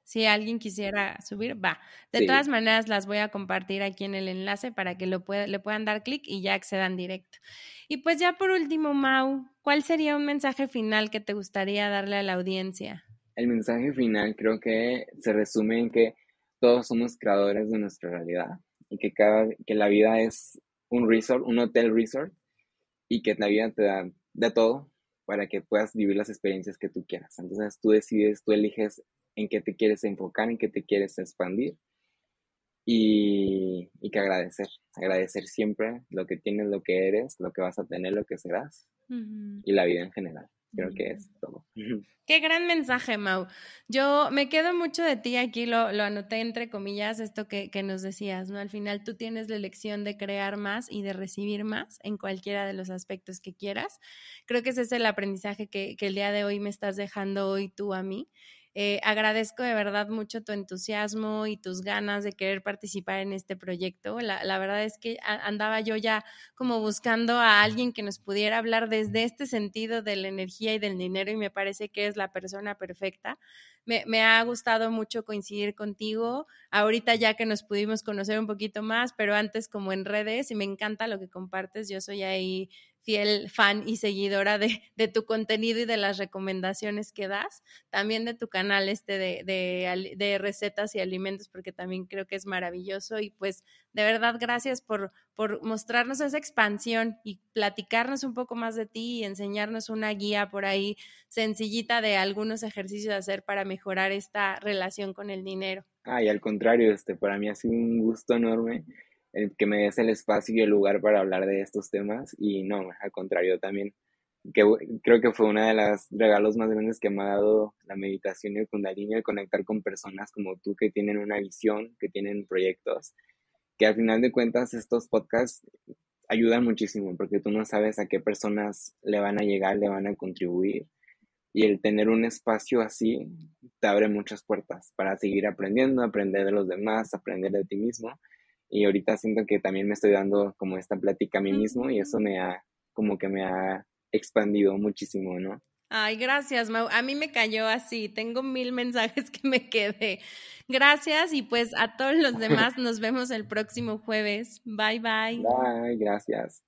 Si alguien quisiera subir, va. De todas maneras, las voy a compartir aquí en el enlace para que lo le puedan dar clic y ya accedan directo. Y pues ya por último, Mau, ¿cuál sería un mensaje final que te gustaría darle a la audiencia? El mensaje final creo que se resume en que todos somos creadores de nuestra realidad y que, cada, que la vida es un resort, un hotel resort y que la vida te da de todo para que puedas vivir las experiencias que tú quieras. Entonces tú decides, tú eliges en qué te quieres enfocar, en qué te quieres expandir y, y que agradecer, agradecer siempre lo que tienes, lo que eres, lo que vas a tener, lo que serás y la vida en general. Creo que es todo. Qué gran mensaje, Mau. Yo me quedo mucho de ti aquí, lo, lo anoté entre comillas, esto que, que, nos decías, ¿no? Al final tú tienes la elección de crear más y de recibir más en cualquiera de los aspectos que quieras. Creo que ese es el aprendizaje que, que el día de hoy me estás dejando hoy tú a mí. Eh, agradezco de verdad mucho tu entusiasmo y tus ganas de querer participar en este proyecto. La, verdad es que andaba yo ya como buscando a alguien que nos pudiera hablar desde este sentido de la energía y del dinero y me parece que es la persona perfecta. Me, me, ha gustado mucho coincidir contigo. Ahorita ya que nos pudimos conocer un poquito más, pero antes como en redes y me encanta lo que compartes. Yo soy ahí fiel fan y seguidora de, de, tu contenido y de las recomendaciones que das, también de tu canal este de, de, recetas y alimentos, porque también creo que es maravilloso y pues de verdad gracias por, por mostrarnos esa expansión y platicarnos un poco más de ti y enseñarnos una guía por ahí sencillita de algunos ejercicios a hacer para mejorar esta relación con el dinero. Ay, al contrario, este, para mí ha sido un gusto enorme que me des el espacio y el lugar para hablar de estos temas y no, al contrario también, que creo que fue uno de los regalos más grandes que me ha dado la meditación y el kundalini, el conectar con personas como tú que tienen una visión, que tienen proyectos, que al final de cuentas estos podcasts ayudan muchísimo porque tú no sabes a qué personas le van a llegar, le van a contribuir y el tener un espacio así te abre muchas puertas para seguir aprendiendo, aprender de los demás, aprender de ti mismo y ahorita siento que también me estoy dando como esta plática a mí mismo y eso me ha, como que me ha expandido muchísimo, ¿no? Ay, gracias, Mau. A mí me cayó así. Tengo mil mensajes que me quedé. Gracias y pues a todos los demás nos vemos el próximo jueves. Bye, bye. Bye, gracias.